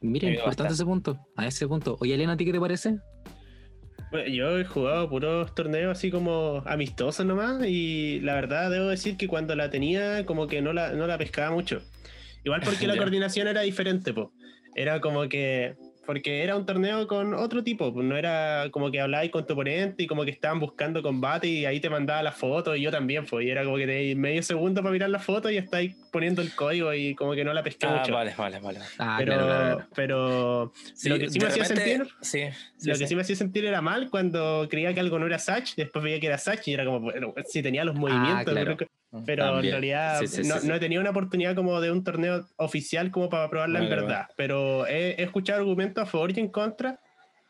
Mira, Me ayuda importante ese punto. A ese punto. Oye, Elena, ¿a ti qué te parece? Bueno, yo he jugado puros torneos así como amistosos nomás y la verdad debo decir que cuando la tenía como que no la, no la pescaba mucho. Igual porque la coordinación era diferente, po. Era como que... Porque era un torneo con otro tipo, pues no era como que hablabais con tu oponente y como que estaban buscando combate y ahí te mandaba la foto y yo también, pues, y era como que tenéis medio segundo para mirar la foto y estáis poniendo el código y como que no la pesqué Ah, mucho. vale, vale, vale. Ah, pero, claro, claro, claro. pero lo que sí me hacía repente- sentir Sí, sí, lo que sí. sí me hacía sentir era mal cuando creía que algo no era Satch, después veía que era Satch y era como, bueno, si tenía los movimientos, claro. Pero, pero en También. realidad Sí, sí, sí, no, sí. no he tenido una oportunidad como de un torneo oficial como para probarla en Vale, verdad, pero he, he escuchado argumentos a favor y en contra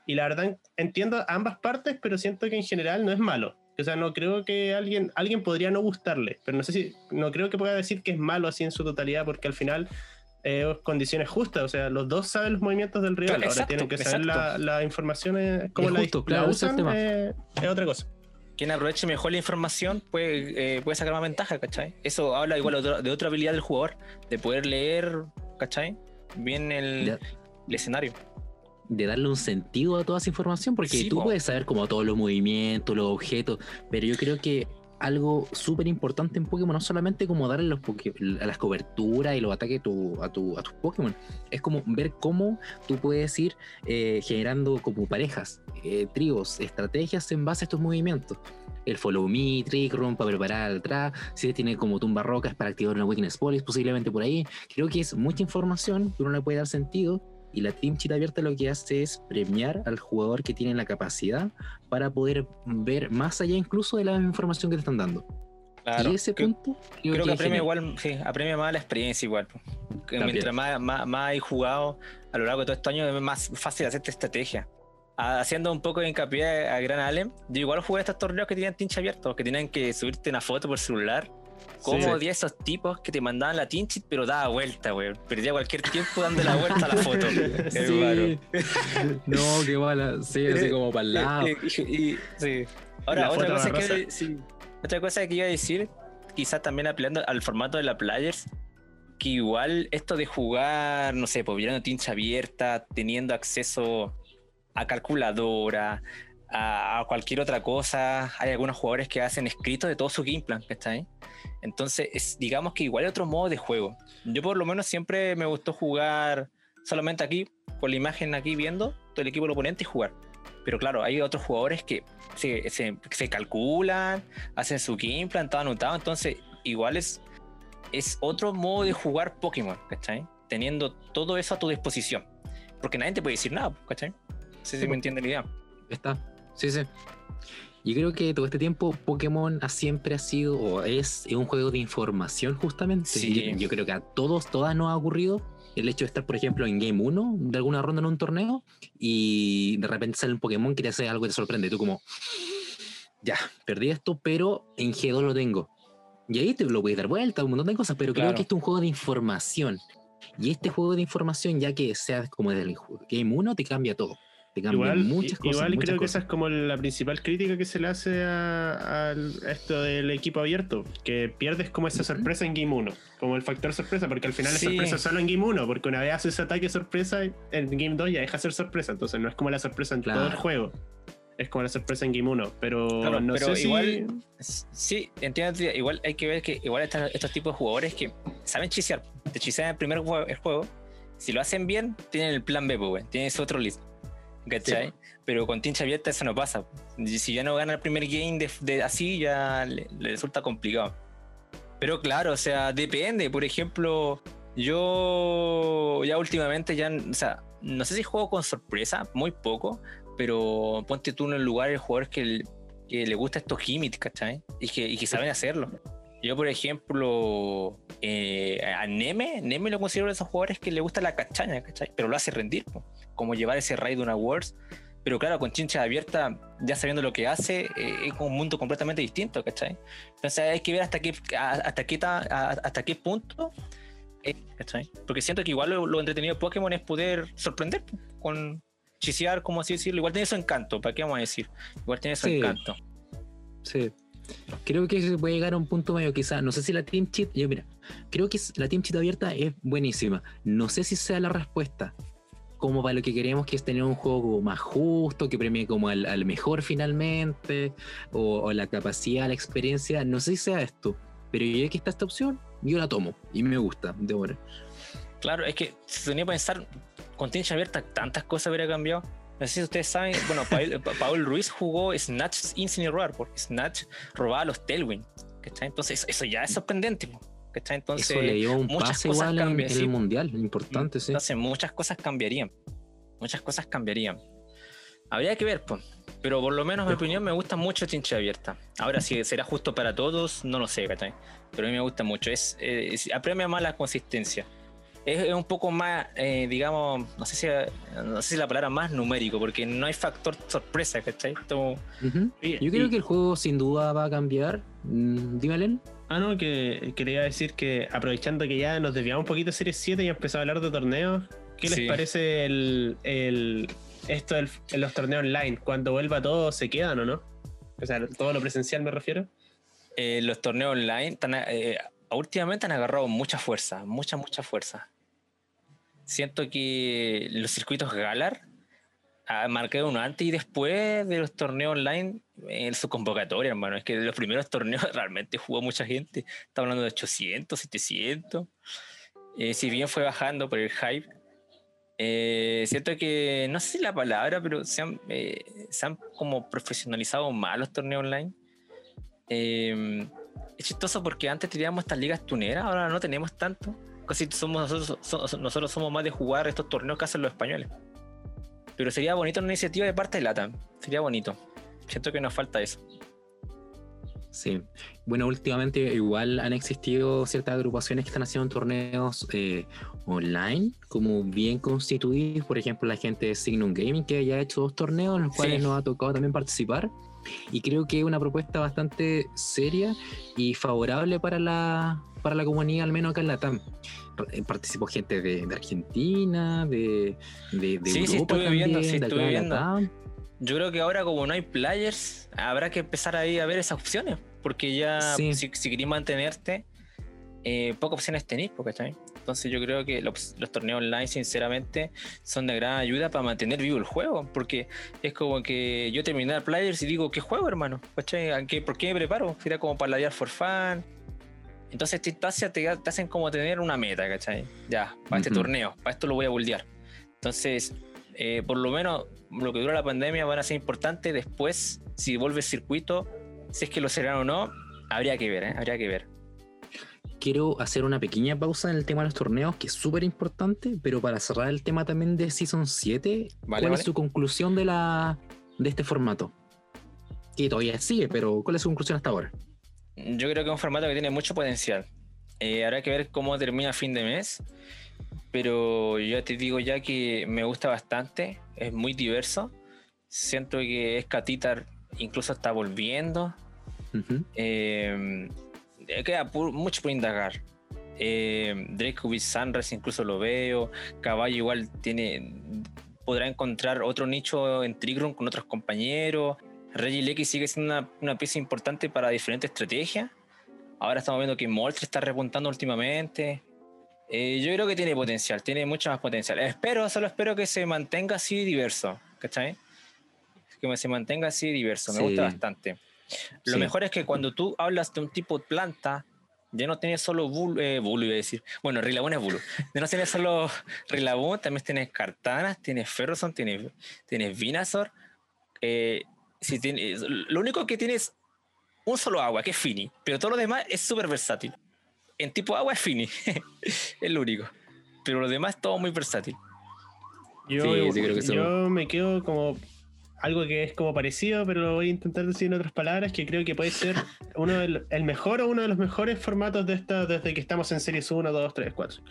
y la verdad entiendo ambas partes, pero siento que en general no es malo. O sea, no creo que alguien, alguien podría no gustarle, pero no sé si, no creo que pueda decir que es malo así en su totalidad, porque al final eh, condiciones justas, o sea, los dos saben los movimientos del rival, Claro, ahora exacto, tienen que saber la, la información, eh, cómo Es la, justo, la claro, usan, eh, es otra cosa. Quien aproveche mejor la información puede, eh, puede sacar más ventaja, ¿cachai? Eso habla igual de otra- de otra habilidad del jugador, de poder leer, ¿cachai? Bien el, Ya. escenario. De darle un sentido a toda esa información, porque tú puedes saber como todos los movimientos, los objetos, pero yo creo que algo súper importante en Pokémon, no solamente como darle los a las coberturas y los ataques a, tu, a, tus Pokémon, es como ver cómo tú puedes ir eh, generando como parejas, eh, tríos, estrategias en base a estos movimientos. El Follow Me, Trick Room para preparar atrás, si tiene como tumba rocas para activar una Weakness Police, posiblemente por ahí. Creo que es mucha información que uno le puede dar sentido y la Team Cheat Abierta lo que hace es premiar al jugador que tiene la capacidad para poder ver más allá incluso de la información que te están dando. y ese punto. Creo, que, apremia igual, sí, apremia más la experiencia igual. mientras más, más, hay jugado a lo largo de todo este año, es más fácil hacer esta estrategia. Haciendo un poco de hincapié a Gran Allen, yo igual jugué estos torneos que tienen tincha abierto, que tienen que subirte una foto por celular ¿Cómo odié esos tipos que te mandaban la tinchit pero daba vuelta, güey? Perdía cualquier tiempo dando la vuelta a la foto. sí. no, qué mala. Sí, así como para el lado. sí. Ahora, otra cosa, que, sí. otra cosa que iba a decir, quizás también apelando al formato de la Players, que igual esto de jugar, no sé, pues mirando tincha abierta, teniendo acceso a calculadora, a, cualquier otra cosa. Hay algunos jugadores que hacen escritos de todo su game plan, ¿está ahí? Entonces, es, digamos que igual hay otro modo de juego. Yo por lo menos siempre me gustó jugar solamente aquí, con la imagen aquí viendo todo el equipo del oponente y jugar. Pero claro, hay otros jugadores que se, se, calculan, hacen su game plan, todo anotado. Entonces, igual es, es otro modo de jugar Pokémon, ¿cachai? Teniendo todo eso a tu disposición. Porque nadie te puede decir nada, ¿cachai? No sé si me entiende la idea. Está. Sí, sí. Yo creo que todo este tiempo Pokémon siempre ha sido o es, un juego de información justamente. Sí. Yo, creo que a todos, todas nos ha ocurrido el hecho de estar, por ejemplo, en Game 1 de alguna ronda en un torneo y de repente sale un Pokémon que te hace algo que te sorprende. Tú como, ya, perdí esto, pero en G2 lo tengo. Y ahí te lo puedes dar vuelta, un montón de cosas, pero creo que esto es un juego de información. Y este juego de información, ya que sea como desde el Game 1, te cambia todo igual, muchas cosas. Igual creo que esa es como la principal crítica que se le hace a, esto del equipo abierto, que pierdes como esa sorpresa en Game 1, como el factor sorpresa, porque al final es sorpresa solo en Game 1, porque una vez haces ese ataque sorpresa, en Game 2 ya deja de ser sorpresa, entonces no es como la sorpresa en todo el juego. Es como la sorpresa en Game 1, pero no sé igual, Sí, entiendo. Igual hay que ver que igual estos tipos de jugadores que saben chisear, te chisean el primer juego, el juego si lo hacen bien, tienen el plan B, pues, tienen ese otro list. ¿Cachai? Pero con tincha abierta eso no pasa. Si ya no gana el primer game de, así, ya le, resulta complicado. Pero claro, o sea, depende. Por ejemplo, yo ya últimamente ya, o sea, no sé si juego con sorpresa, muy poco, pero ponte tú en el lugar de jugadores que, que le gusta estos gimmicks, ¿cachai? Y que, y que saben hacerlo. Yo, por ejemplo, eh, a Neme, Neme lo considero de esos jugadores que le gusta la cachaña, ¿cachai? Pero lo hace rendir, como llevar ese raid de una Worlds. Pero claro, con chincha abierta, ya sabiendo lo que hace, eh, es un mundo completamente distinto, ¿cachai? Entonces hay que ver hasta qué, hasta qué, hasta qué punto, ¿cachai? Porque siento que igual lo, entretenido de Pokémon es poder sorprender con chisear, como así decirlo. Igual tiene su encanto, ¿para qué vamos a decir? Igual tiene su encanto. Sí. Creo que se puede llegar a un punto medio, quizás. No sé si la Team Cheat, yo mira, creo que la Team Cheat abierta es buenísima. No sé si sea la respuesta. Como para lo que queremos, que es tener un juego más justo, que premie como al, mejor finalmente, o, la capacidad, la experiencia. No sé si sea esto, pero ya que está esta opción, yo la tomo y me gusta, de ahora. Claro, es que si tenía que pensar, con Team abierta, tantas cosas habría cambiado no sé si ustedes saben, bueno, Paul, Ruiz jugó Snatch Incineroar, porque Snatch robaba los Tailwind. Entonces, eso ya es sorprendente. Entonces, eso le dio un pase igual en, el mundial, importante, sí. Entonces, muchas cosas cambiarían. Muchas cosas cambiarían. Habría que ver, pues. Pero por lo menos, en mi opinión, me gusta mucho Chincha Abierta. Ahora, si será justo para todos, no lo sé, ¿cachai? Pero a mí me gusta mucho. Es, es apremia más la consistencia es, un poco más, eh, digamos, no sé, si, no sé si la palabra más numérico, porque no hay factor sorpresa, ¿cachai? Yo creo que el juego sin duda va a cambiar. Mm, dímelo. Ah, no, que quería decir que aprovechando que ya nos desviamos un poquito de Series 7 y empezado a hablar de torneos, ¿qué les parece el, el esto en los torneos online? Cuando vuelva todo, ¿se quedan o no? O sea, todo lo presencial me refiero. Eh, los torneos online eh, últimamente han agarrado mucha fuerza, mucha, mucha fuerza. siento que los circuitos Galar marcaron un antes y después de los torneos online en su convocatoria, hermano. Es que de los primeros torneos realmente jugó mucha gente. Está hablando de 800, 700. Eh, si bien fue bajando por el hype, eh, siento que, no sé la palabra, pero se han, eh, se han como profesionalizado más los torneos online. Eh, es chistoso porque antes teníamos estas ligas tuneras, ahora no tenemos tanto. Casi somos nosotros, nosotros somos más de jugar estos torneos que hacen los españoles. Pero sería bonito una iniciativa de parte de LATAM. Sería bonito. Siento que nos falta eso. Sí. Bueno, últimamente igual han existido ciertas agrupaciones que están haciendo torneos eh, online, como bien constituidos. Por ejemplo, la gente de Signum Gaming, que ya ha hecho dos torneos en los cuales nos ha tocado también participar. Y creo que es una propuesta bastante seria y favorable para la, para la comunidad, al menos acá en la TAM. Eh, participó gente de, Argentina, de, de, de sí, Europa sí, estuve también, viendo, sí, de estuve de la viendo. TAM. Yo creo que ahora, como no hay players, habrá que empezar ahí a ver esas opciones. Porque ya, Sí. si, si querés mantenerte, eh, pocas opciones tenéis, ¿cachai? Entonces, yo creo que los, los torneos online, sinceramente, son de gran ayuda para mantener vivo el juego. Porque es como que yo terminé el players y digo, ¿qué juego, hermano? ¿Cachai? ¿A qué- ¿Por qué me preparo? Era como para ladear for fun. Entonces, instancia te, te hacen como tener una meta, ¿cachai? Ya, para este Ujú. torneo, para esto lo voy a buldear. Entonces, eh, por lo menos lo que dura la pandemia van a ser importantes. Después, si vuelve el circuito, si es que lo serán o no, habría que ver, ¿eh? habría que ver. Quiero hacer una pequeña pausa en el tema de los torneos, que es súper importante, pero para cerrar el tema también de Season 7, ¿cuál vale. es su conclusión de, la, de este formato? Que todavía sigue, pero ¿cuál es su conclusión hasta ahora? Yo creo que es un formato que tiene mucho potencial. Eh, habrá que ver cómo termina fin de mes. Pero yo te digo ya que me gusta bastante. Es muy diverso. Siento que Escatitar incluso está volviendo. Ujú. Eh, queda pu- mucho por indagar. Eh, Drake with Sunrise incluso lo veo. Caballo igual tiene podrá encontrar otro nicho en Trigroom con otros compañeros. Reggie Lecky sigue siendo una, una pieza importante para diferentes estrategias. Ahora estamos viendo que Moltre está repuntando últimamente. Eh, yo creo que tiene potencial, tiene mucho más potencial. Espero, solo espero que se mantenga así diverso, ¿cachai? Que se mantenga así diverso, me Sí. gusta bastante. Lo Sí. mejor es que cuando tú hablas de un tipo de planta, ya no tienes solo bulu, eh, bulu iba a decir. Bueno, Rilabón es bulu. Ya no tienes solo Rilabón, también tienes Cartanas, tienes Ferroson, tienes, tienes Vinazor. Eh, si tienes, lo único que tienes un solo agua, que es Fini, pero todo lo demás es súper versátil. En tipo agua es Fini, es lo único. Pero lo demás es todo muy versátil. Yo, Sí, sí, creo que yo me quedo como algo que es como parecido, pero lo voy a intentar decir en otras palabras, que creo que puede ser uno del, el mejor o uno de los mejores formatos de esta desde que estamos en series 1, 2, 3, 4.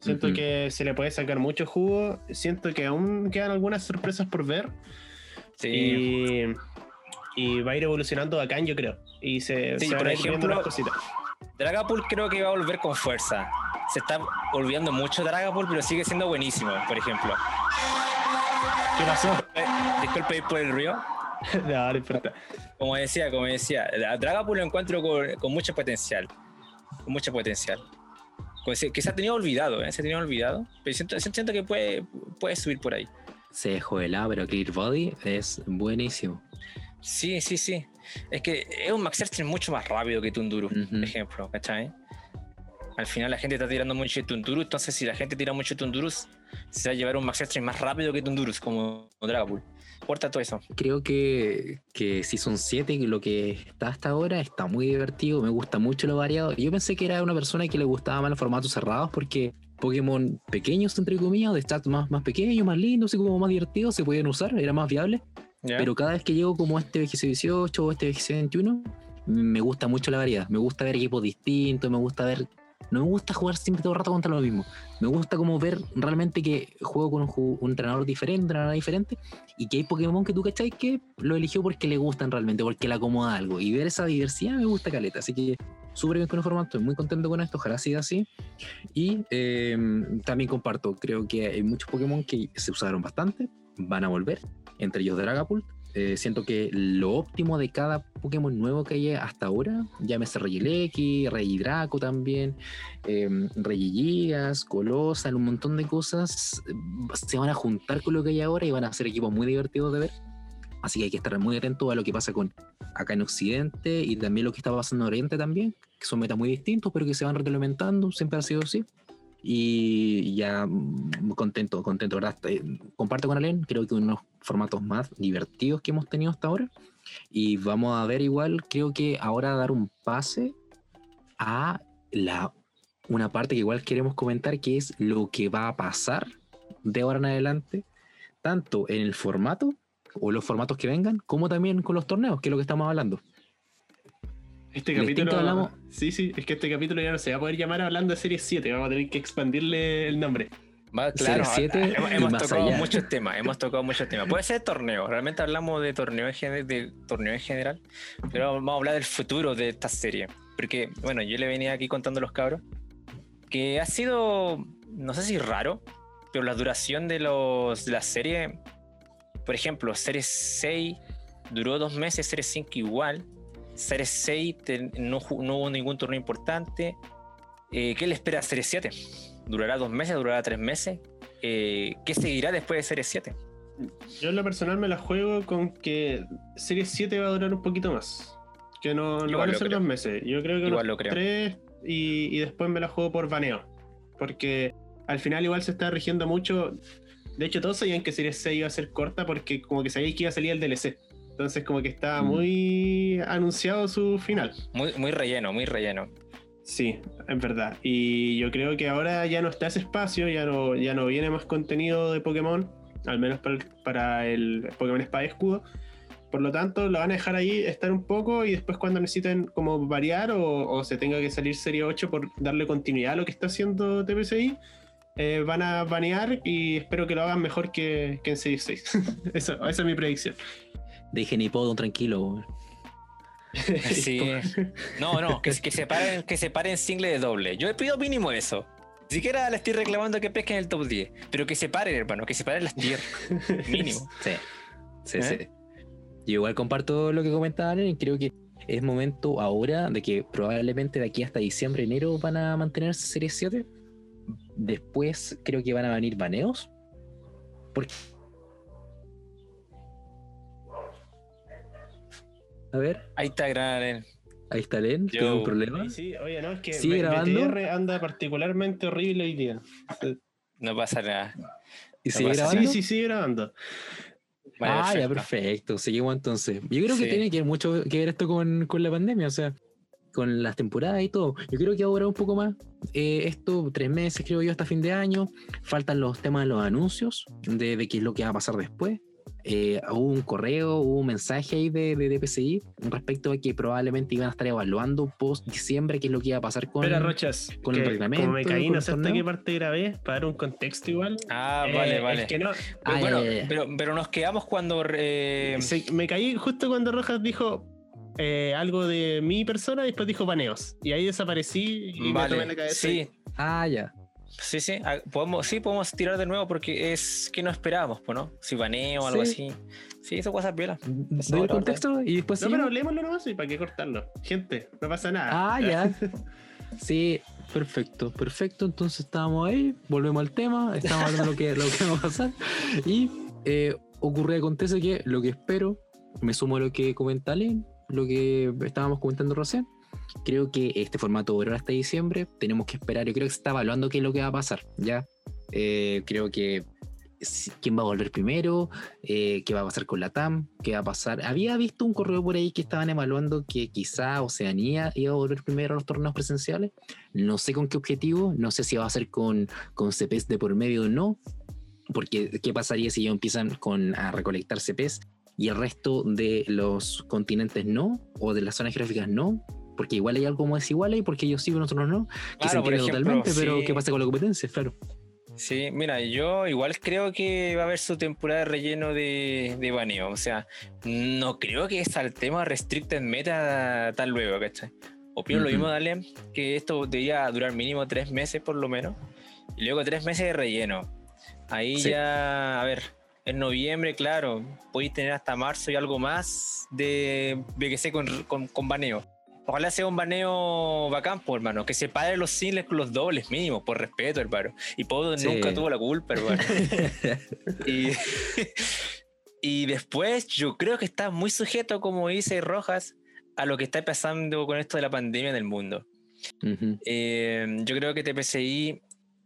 Siento Ujú. que se le puede sacar mucho jugo, siento que aún quedan algunas sorpresas por ver Sí. y, y va a ir evolucionando bacán, yo creo. Y se, Sí, se por ejemplo, cositas. Dragapult creo que va a volver con fuerza. Se está olvidando mucho Dragapult, pero sigue siendo buenísimo, por ejemplo. ¿Qué pasó? Eh, disculpe por el río. no, no importa. Como decía, como decía, a Dragapult lo encuentro con, con mucho potencial. Con mucho potencial. Con ese- Que se ha tenido olvidado, ¿eh? se ha tenido olvidado. Pero siento, siento que puede, puede subir por ahí. Se dejó de lado, pero Clear Body es buenísimo. Sí, sí, sí. Es que es un Max mucho más rápido que Tunduru, por ejemplo, ¿cachai? Al final la gente está tirando mucho de Tunduru, entonces si la gente tira mucho de Tunduru, se va a llevar un Max Extreme más rápido que Tundurus, como Dragapult. Porta todo eso. Creo que, que Season 7, lo que está hasta ahora, está muy divertido. Me gusta mucho lo variado. Yo pensé que era una persona que le gustaba más los formatos cerrados porque Pokémon pequeños, entre comillas, de stats más, más pequeños, más lindos y como más divertidos, se podían usar, era más viable. ¿ya? Pero cada vez que llego como este BGC18 o este BGC21, me gusta mucho la variedad. Me gusta ver equipos distintos, me gusta ver. No me gusta jugar siempre todo el rato contra lo mismo. Me gusta como ver realmente que juego con un, un entrenador diferente, un entrenador diferente, y que hay Pokémon que tú cachai que lo eligió porque le gustan realmente, porque le acomoda algo. Y ver esa diversidad me gusta caleta. Así que súper bien con el formato, estoy muy contento con esto, ojalá siga así. Y eh, también comparto, creo que hay muchos Pokémon que se usaron bastante, van a volver, entre ellos Dragapult, Eh, siento que lo óptimo de cada Pokémon nuevo que haya hasta ahora, llámese Regileki, Regidraco también, eh, Regigigas, Colossal, un montón de cosas, se van a juntar con lo que hay ahora y van a ser equipos muy divertidos de ver. Así que hay que estar muy atento a lo que pasa con acá en Occidente y también lo que está pasando en Oriente también, que son metas muy distintos, pero que se van retroalimentando, siempre ha sido así y ya mm, contento, contento, ¿verdad? Eh, comparto con Alen, creo que unos formatos más divertidos que hemos tenido hasta ahora. Y vamos a ver igual, creo que ahora dar un pase a la, una parte que igual queremos comentar, que es lo que va a pasar de ahora en adelante, tanto en el formato o los formatos que vengan, como también con los torneos, que es lo que estamos hablando. Este capítulo. Hablamos... Sí, sí, es que este capítulo ya no se va a poder llamar hablando de Serie 7, vamos a tener que expandirle el nombre. claro, 7 hemos, tocado muchos temas, hemos tocado muchos temas. Puede ser torneo, realmente hablamos de torneo, en de torneo en general, pero vamos a hablar del futuro de esta serie. Porque, bueno, yo le venía aquí contando a los cabros que ha sido, no sé si raro, pero la duración de, los, de la serie, por ejemplo, serie 6 duró dos meses, serie 5 igual, Series 6 no, hubo ningún torneo importante. Eh, ¿Qué le espera a Series 7? ¿Durará dos meses? ¿Durará tres meses? Eh, ¿Qué seguirá después de Series 7? Yo en lo personal me la juego con que Series 7 va a durar un poquito más. Que no, no van a ser dos meses. Yo creo que igual lo creo. tres y, y, después me la juego por baneo. Porque al final igual se está rigiendo mucho. De hecho, todos sabían que Series 6 iba a ser corta porque como que sabían que iba a salir el DLC. Entonces como que está mm. muy anunciado su final. Muy, muy relleno, muy relleno. Sí, es verdad. Y yo creo que ahora ya no está ese espacio, ya no, ya no viene más contenido de Pokémon, al menos para el, Pokémon Espada y Escudo. Por lo tanto, lo van a dejar ahí estar un poco y después cuando necesiten como variar o, se tenga que salir Serie 8 por darle continuidad a lo que está haciendo TPCI, eh, van a banear y espero que lo hagan mejor que, que en Serie 6. esa es mi predicción. Dejen Hipodon tranquilo. Sí. No, no, que, que, separen, que separen single de doble. Yo he pido mínimo eso. Ni siquiera le estoy reclamando que pesquen el top 10. Pero que separen, hermano, que separen las tier. Mínimo. Sí. Sí, sí. ¿Eh? Yo igual comparto lo que comentaban y creo que es momento ahora de que probablemente de aquí hasta diciembre, enero van a mantenerse Serie 7. Después creo que van a venir baneos. Porque A ver. Ahí está Gran Ahí está Len, ¿tiene un problema? Sí, oye, no, es que ¿Sigue anda particularmente horrible hoy día. No pasa nada. ¿Y sigue grabando? Sí, sí, sigue grabando. ah, ya, perfecto. Seguimos entonces. Yo creo que tiene que ver mucho que ver esto con, con, la pandemia, o sea, con las temporadas y todo. Yo creo que ahora un poco más. Eh, esto, tres meses, creo yo, hasta fin de año. Faltan los temas de los anuncios, de, de qué es lo que va a pasar después. Eh, hubo un correo, hubo un mensaje ahí de, de, DPCI respecto a que probablemente iban a estar evaluando post diciembre qué es lo que iba a pasar con, Rochas, con el reglamento. Como me caí, no sé hasta qué parte grabé, para dar un contexto igual. Ah, vale, eh, vale. que no, ah, bueno, Pero, pero, nos quedamos cuando. Eh, me caí justo cuando Rojas dijo. algo de mi persona y después dijo baneos. Y ahí desaparecí y me tomé la cabeza. Sí. Ah, ya. Sí, sí, ah, podemos, sí, podemos tirar de nuevo porque es que no esperábamos, ¿no? Si baneo o algo así. Sí, eso pasa piola. Doy el contexto y después. No, pero hablemoslo nomás y para qué cortarlo. Gente, no pasa nada. Ah, ya. sí, perfecto, perfecto. Entonces estábamos ahí, volvemos al tema, estamos hablando de lo que, lo que va a pasar. Y eh, ocurre, acontece que lo que espero, me sumo a lo que comenta Lynn, lo que estábamos comentando recién creo que este formato durará hasta diciembre. Tenemos que esperar. Yo creo que se está evaluando qué es lo que va a pasar. Ya eh, creo que quién va a volver primero, eh, qué va a pasar con la TAM, qué va a pasar. Había visto un correo por ahí que estaban evaluando que quizá Oceanía iba a volver primero a los torneos presenciales. No sé con qué objetivo, no sé si va a ser con, con CPs de por medio o no. Porque, ¿qué pasaría si ellos empiezan con, a recolectar CPs y el resto de los continentes no? ¿O de las zonas geográficas no? Porque igual hay algo como desigual ahí, porque ellos sí, nosotros no, que se entiende totalmente, pero ¿qué pasa con la competencia? Claro. Sí, mira, yo igual creo que va a haber su temporada de relleno de, de baneo. O sea, no creo que el tema restricted meta tal luego, ¿cachai? Opino lo mismo, Dale, que esto debería durar mínimo tres meses por lo menos. Y luego tres meses de relleno. Ahí ya, a ver, en noviembre, claro, podéis tener hasta marzo y algo más de BGC con, con, con baneo. Ojalá sea un baneo bacán, hermano. Que se pare los singles con los dobles mínimos, por respeto, hermano. Y Podo nunca tuvo la culpa, hermano. y, y después, yo creo que está muy sujeto, como dice Rojas, a lo que está pasando con esto de la pandemia en el mundo. Eh, yo creo que TPCI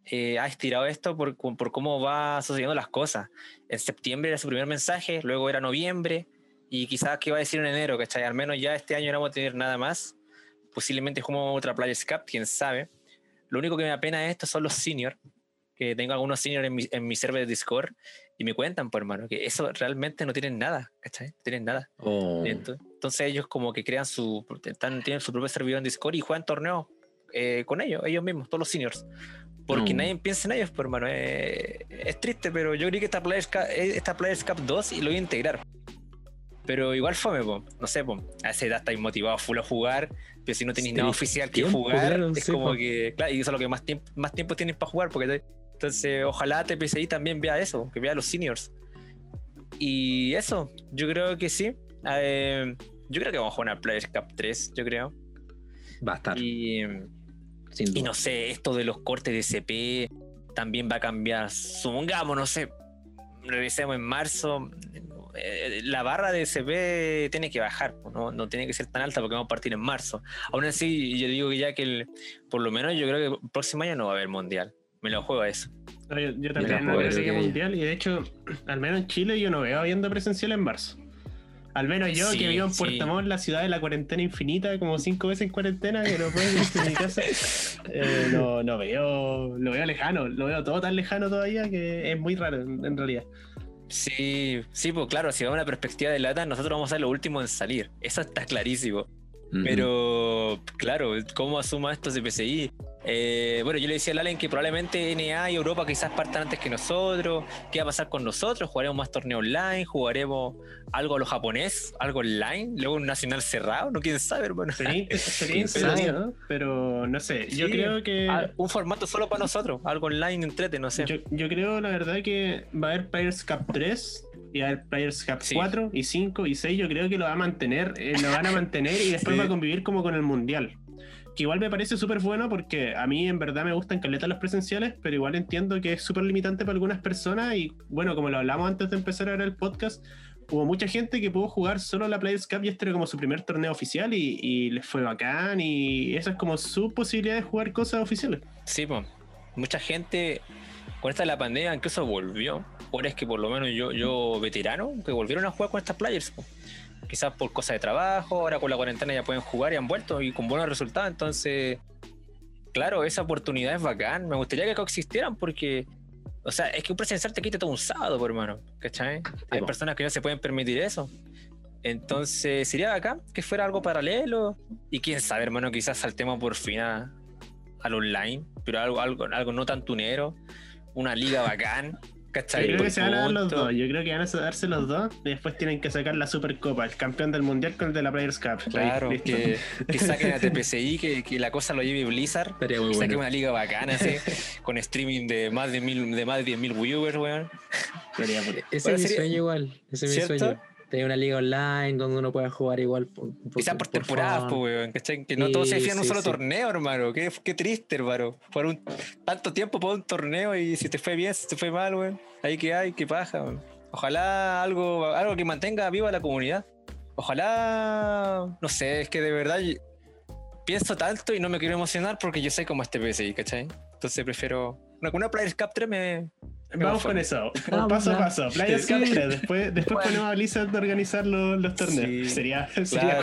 eh, ha estirado esto por, por, cómo va sucediendo las cosas. En septiembre era su primer mensaje, luego era noviembre, y quizás que va a decir en enero, ¿cachai? Al menos ya este año no vamos a tener nada más. Posiblemente como otra Players Cup, quién sabe. Lo único que me apena de esto son los seniors, que tengo algunos seniors en mi, en mi server de Discord y me cuentan, por hermano, que eso realmente no tienen nada, ¿cachai? No tienen nada. Oh. Entonces ellos como que crean su, están, tienen su propio servidor en Discord y juegan torneos eh, con ellos, ellos mismos, todos los seniors. Porque nadie piensa en ellos, por hermano. Eh, es triste, pero yo creo que esta Players, Cup, esta Players Cup 2 y lo voy a integrar. Pero igual fome, po. no sé, po. a esa edad estáis motivados full a jugar, pero si no tenéis nada oficial que jugar, es como que, claro, y eso es lo que más tiempo, más tiempo tienes para jugar, porque entonces ojalá TPCI también vea eso, que vea a los seniors. Y eso, yo creo que sí. Eh, yo creo que vamos a jugar una Players Cup 3, yo creo. Va a estar. Y, y no sé, esto de los cortes de CP también va a cambiar. Supongamos, no sé, revisemos en marzo, eh, la barra de SP tiene que bajar, ¿no? no tiene que ser tan alta porque vamos a partir en marzo. Aún así, yo digo que ya que el, por lo menos yo creo que el próximo año no va a haber mundial. Me lo juego a eso. yo, también no creo que mundial y de hecho, al menos en Chile yo no veo habiendo presencial en marzo. Al menos yo que vivo en Puerto Montt, la ciudad de la cuarentena infinita, como cinco veces en cuarentena, que no puedo ir a mi casa, eh, no, no veo, lo veo lejano, lo veo todo tan lejano todavía que es muy raro en realidad. Sí, sí, pues claro, si vamos a una perspectiva de lata, nosotros vamos a ser los últimos en salir. Eso está clarísimo. Pero, claro, ¿cómo asuma esto CPCI? Eh, bueno, yo le decía a Allen que probablemente NA y Europa quizás partan antes que nosotros. ¿Qué va a pasar con nosotros? ¿Jugaremos más torneo online? ¿Jugaremos algo a lo japonés? ¿Algo online? ¿Luego un nacional cerrado? No quién sabe, hermano. Sería, sería ¿no? Pero no sé, yo creo que. Ah, un formato solo para nosotros, algo online entrete, no sé. Yo, yo creo, la verdad, que va a haber Players Cup 3 y a haber Players Cup 4 y 5 y 6. Yo creo que lo va a mantener, eh, lo van a mantener y después va a convivir como con el Mundial que igual me parece súper bueno porque a mí en verdad me gustan caletas los presenciales, pero igual entiendo que es súper limitante para algunas personas y bueno, como lo hablamos antes de empezar a ver el podcast, hubo mucha gente que pudo jugar solo la Players Cup y este era como su primer torneo oficial y, les fue bacán y esa es como su posibilidad de jugar cosas oficiales. Sí, pues, mucha gente con esta de la pandemia incluso volvió, por es que por lo menos yo, yo veterano, que volvieron a jugar con estas Players quizás por cosas de trabajo, ahora con la cuarentena ya pueden jugar y han vuelto y con buenos resultados. Entonces, claro, esa oportunidad es bacán. Me gustaría que coexistieran porque, o sea, es que un presencial te quita todo un sábado, por hermano. ¿Cachai? Hay personas que no se pueden permitir eso. Entonces, sería bacán que fuera algo paralelo. Y quién sabe, hermano, quizás saltemos por fin a, al online, pero algo, algo, algo no tan tunero. Una liga bacán. Yo creo que se van a dar los dos. Yo creo que van a darse los dos. Y después tienen que sacar la Supercopa, el campeón del mundial con el de la Players Cup. Claro, que, que, saquen a TPCI, que, que, la cosa lo lleve Blizzard. Que saquen una liga bacana, así, con streaming de más de, mil, de más de 10.000 viewers, weón. Ese es mi sueño igual. Ese es mi sueño tener una liga online donde uno pueda jugar igual. Por, Quizás por, temporadas, pues, Que no todo se define en un solo torneo, hermano. Qué, qué triste, hermano. Por un tanto tiempo por un torneo y si te fue bien, si te fue mal, weón. Ahí que hay, qué paja, Ojalá algo, algo que mantenga viva la comunidad. Ojalá, no sé, es que de verdad pienso tanto y no me quiero emocionar porque yo sé cómo este PSI, ¿cachai? Entonces prefiero. Una, una Players Cup 3 me, Vamos con eso, paso a paso. Players Cup después, después ponemos a Blizzard a organizar los, los torneos. sería sería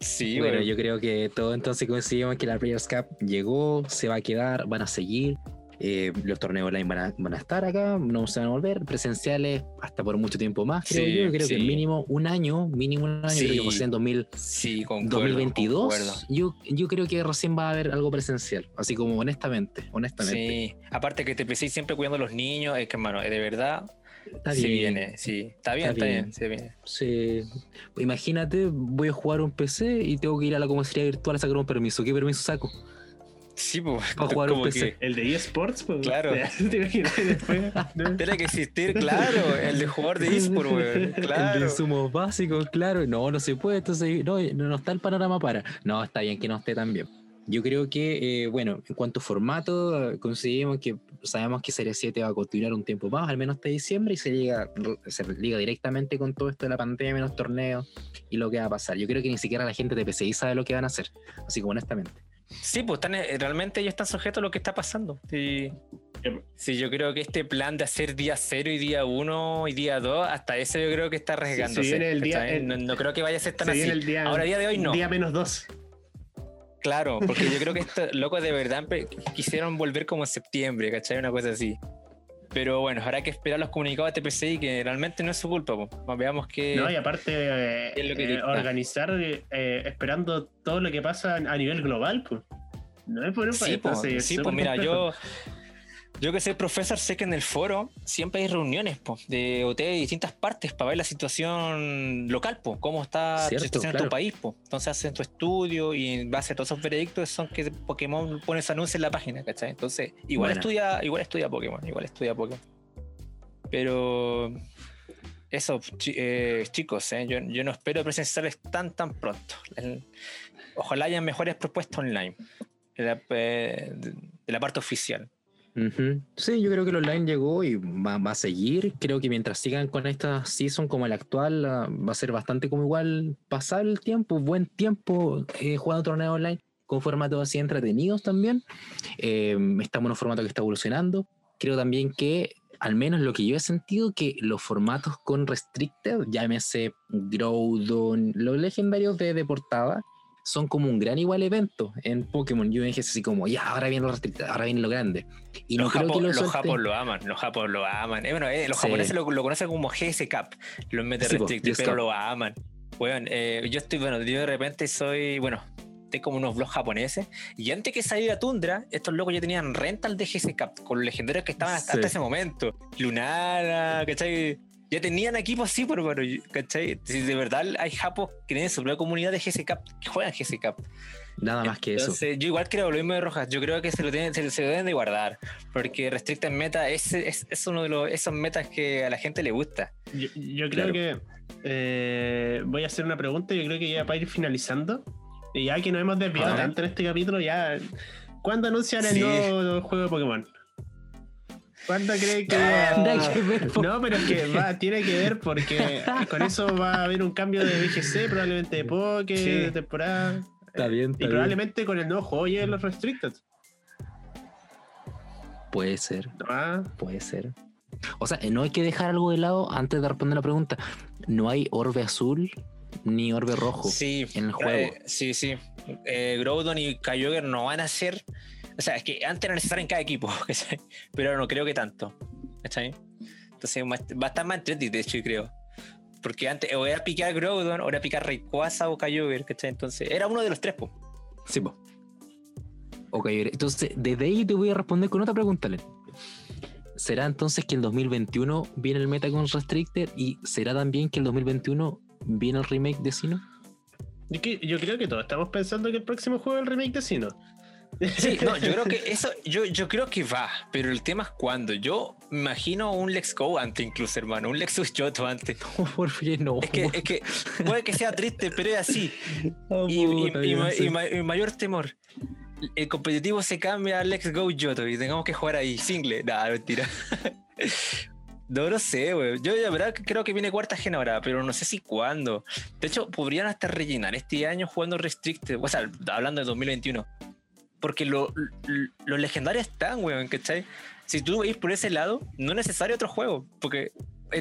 Sí, bueno, yo creo que todo entonces coincidimos que la Players Cup llegó, se va a quedar, van a seguir. Eh, los torneos online van a, estar acá, no se van a volver, presenciales hasta por mucho tiempo más, creo yo. Creo que mínimo un año, mínimo un año, creo que en 2022. Yo, yo creo que recién va a haber algo presencial, así como honestamente, honestamente. Sí, aparte que te empecé siempre cuidando a los niños, es que hermano, de verdad, Está bien. viene, sí. Está bien, está, bien. Sí. Imagínate, voy a jugar un PC y tengo que ir a la comisaría virtual a sacar un permiso. ¿Qué permiso saco? Sí, pues. Para jugar un PC. El de eSports, pues. Claro. ¿Te imaginas después? ¿no? Tiene que existir, claro, el de jugador de eSport, weón. El de Claro. insumos básicos, claro. No, no se puede. Entonces, no, no no está el panorama para. No, está bien que no esté tan bien. Yo creo que, eh, bueno, en cuanto a formato, conseguimos que sabemos que Serie 7 va a continuar un tiempo más, al menos hasta diciembre, y se liga, se liga directamente con todo esto de la pandemia, los torneos y lo que va a pasar. Yo creo que ni siquiera la gente de PCI sabe lo que van a hacer, así como honestamente. Sí, pues están, eh, realmente ellos están sujetos a lo que está pasando. Sí. Sí, yo creo que este plan de hacer día 0 y día 1 y día 2, hasta eso yo creo que está arriesgándose. se viene el día- el- no, no creo que vaya a ser tan Se así. el día, Ahora, día de hoy no. Día menos dos. Claro, porque yo creo que estos locos de verdad quisieron volver como en septiembre, ¿cachai? Una cosa así. Pero bueno, habrá que esperar los comunicados de TPCI, que realmente no es su culpa. po. Veamos que. No, y aparte, eh, es lo que eh, dicta. organizar eh, esperando todo lo que pasa a nivel global, pues. No es por un país, sí, pues mira, complejo. yo, yo que soy profesor, sé que en el foro siempre hay reuniones po, de OT de distintas partes para ver la situación local, po, cómo está Cierto, la situación en claro. tu país. Po. Entonces hacen tu estudio y en base a todos esos veredictos son que Pokémon pone ese anuncio en la página, ¿cachai? Entonces, igual Buena. estudia, igual estudia Pokémon, igual estudia Pokémon. Pero eso, eh, chicos, eh, yo, yo no espero presenciales tan tan pronto. Ojalá haya mejores propuestas online de la, eh, de la parte oficial. Sí, yo creo que el online llegó y va, a seguir. Creo que mientras sigan con esta season como la actual, ah, va a ser bastante como igual pasar el tiempo, buen tiempo eh, jugando torneos online con formatos así entretenidos también. Eh, estamos en un formato que está evolucionando. Creo también que, al menos lo que yo he sentido, que los formatos con Restricted, llámese Groudon, los legendarios de, de portada, son como un gran igual evento en Pokémon. Yo dije así como, ya, ahora viene lo Restricted, ahora viene lo grande. Y no los creo que lo los suelten. japos lo aman, los japos lo aman. Eh, bueno, eh, los Sí. japoneses lo, lo conocen como GS Cap, los mete Sí, restricted, pero lo aman. Bueno, eh, yo estoy, bueno, yo de repente soy, bueno, tengo como unos blogs japoneses. Y antes que saliera Tundra, estos locos ya tenían rental de GS Cap, con los legendarios que estaban hasta, Sí. hasta ese momento. Lunara, ¿cachai? Ya tenían equipos así, pero, pero, ¿cachai? Si de verdad hay japos que tienen su propia comunidad de GS Cap, que juegan GS Cap. Nada más que eso. Yo igual creo lo mismo de Rojas. Yo creo que se lo, tienen, se, se lo deben de guardar. Porque Restricted Meta es, es, es uno de los, esos metas que a la gente le gusta. Yo, yo creo Claro. que eh, voy a hacer una pregunta. Yo creo que ya para ir finalizando, y ya que nos hemos desviado tanto en este capítulo, ya. ¿Cuándo anuncian el Sí. nuevo juego de Pokémon? ¿Cuándo cree que.? No, pero es que va, tiene que ver porque con eso va a haber un cambio de BGC, probablemente de Poké, Sí. de temporada. Está bien, está Y bien. probablemente con el nuevo juego lleguen los Restricted. Puede ser, Ah, puede ser. O sea, no hay que dejar algo de lado antes de responder la pregunta. No hay orbe azul ni orbe rojo Sí, en el juego. eh, sí, sí. Eh, Groudon y Kyogre no van a ser. O sea, es que antes era necesario en cada equipo, ¿cachai? pero no creo que tanto. ¿cachai? Entonces va a estar más entretenido, de hecho, yo creo. Porque antes o era picar Groudon, o era picar Rayquaza o Kyogre, ¿cachai? Entonces era uno de los tres, po. Sí, po. Ok, entonces desde ahí te voy a responder con otra pregunta, Len. ¿Será entonces que el 2021 viene el meta con Restricted y será también que el 2021 viene el remake de Sino? yo, que- yo creo que todos estamos pensando que el próximo juego es el remake de Sino. Sí, no, yo creo que eso, yo, yo creo que va, pero el tema es cuándo. Yo imagino un Let's Go antes, incluso, hermano, un Lexus Yoto antes. por fin no. Es que, es que puede que sea triste, pero es así. Oh, Y, puta, y y ma- y mayor temor. El competitivo se cambia a Let's Go Yoto y tengamos que jugar ahí, single. Nada, mentira. No lo sé, güey. Yo la verdad creo que viene cuarta gen ahora, pero no sé si cuándo. De hecho, podrían hasta rellenar este año jugando Restricted. O sea, hablando de 2021. Porque lo- lo- los legendarios están, weón, ¿cachai? Si tú veis por ese lado, no es necesario otro juego. Porque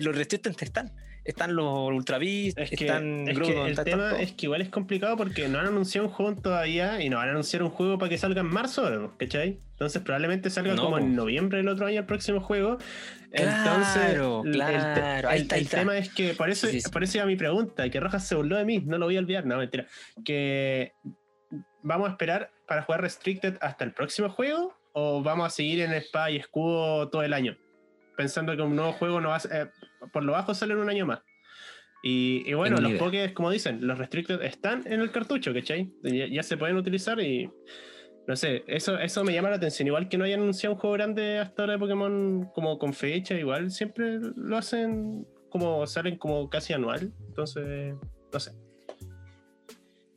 los Restricted están. Están los Ultra Beast, Es que, están es que Groudon, el están tema es que igual es complicado porque no han anunciado un juego todavía y no van a anunciar un juego para que salga en marzo, ¿cachai? Entonces probablemente salga No, como en noviembre del otro año el próximo juego. Claro, Entonces, el- el, claro, ahí el- está, ahí el está. tema es que por eso, Sí, sí. por eso iba mi pregunta, que Rojas se burló de mí, no lo voy a olvidar, no, mentira. Que vamos a esperar para jugar Restricted hasta el próximo juego o vamos a seguir en Espada y Escudo todo el año, pensando que un nuevo juego no va a, eh, por lo bajo sale en un año más. Y, y bueno, los. Pokés, como dicen, los Restricted están en el cartucho, ¿cachai? Ya, ya se pueden utilizar y no sé, eso, eso me llama la atención. Igual que no hayan anunciado un juego grande hasta ahora de Pokémon como con fecha, igual siempre lo hacen como salen como casi anual. Entonces, no sé.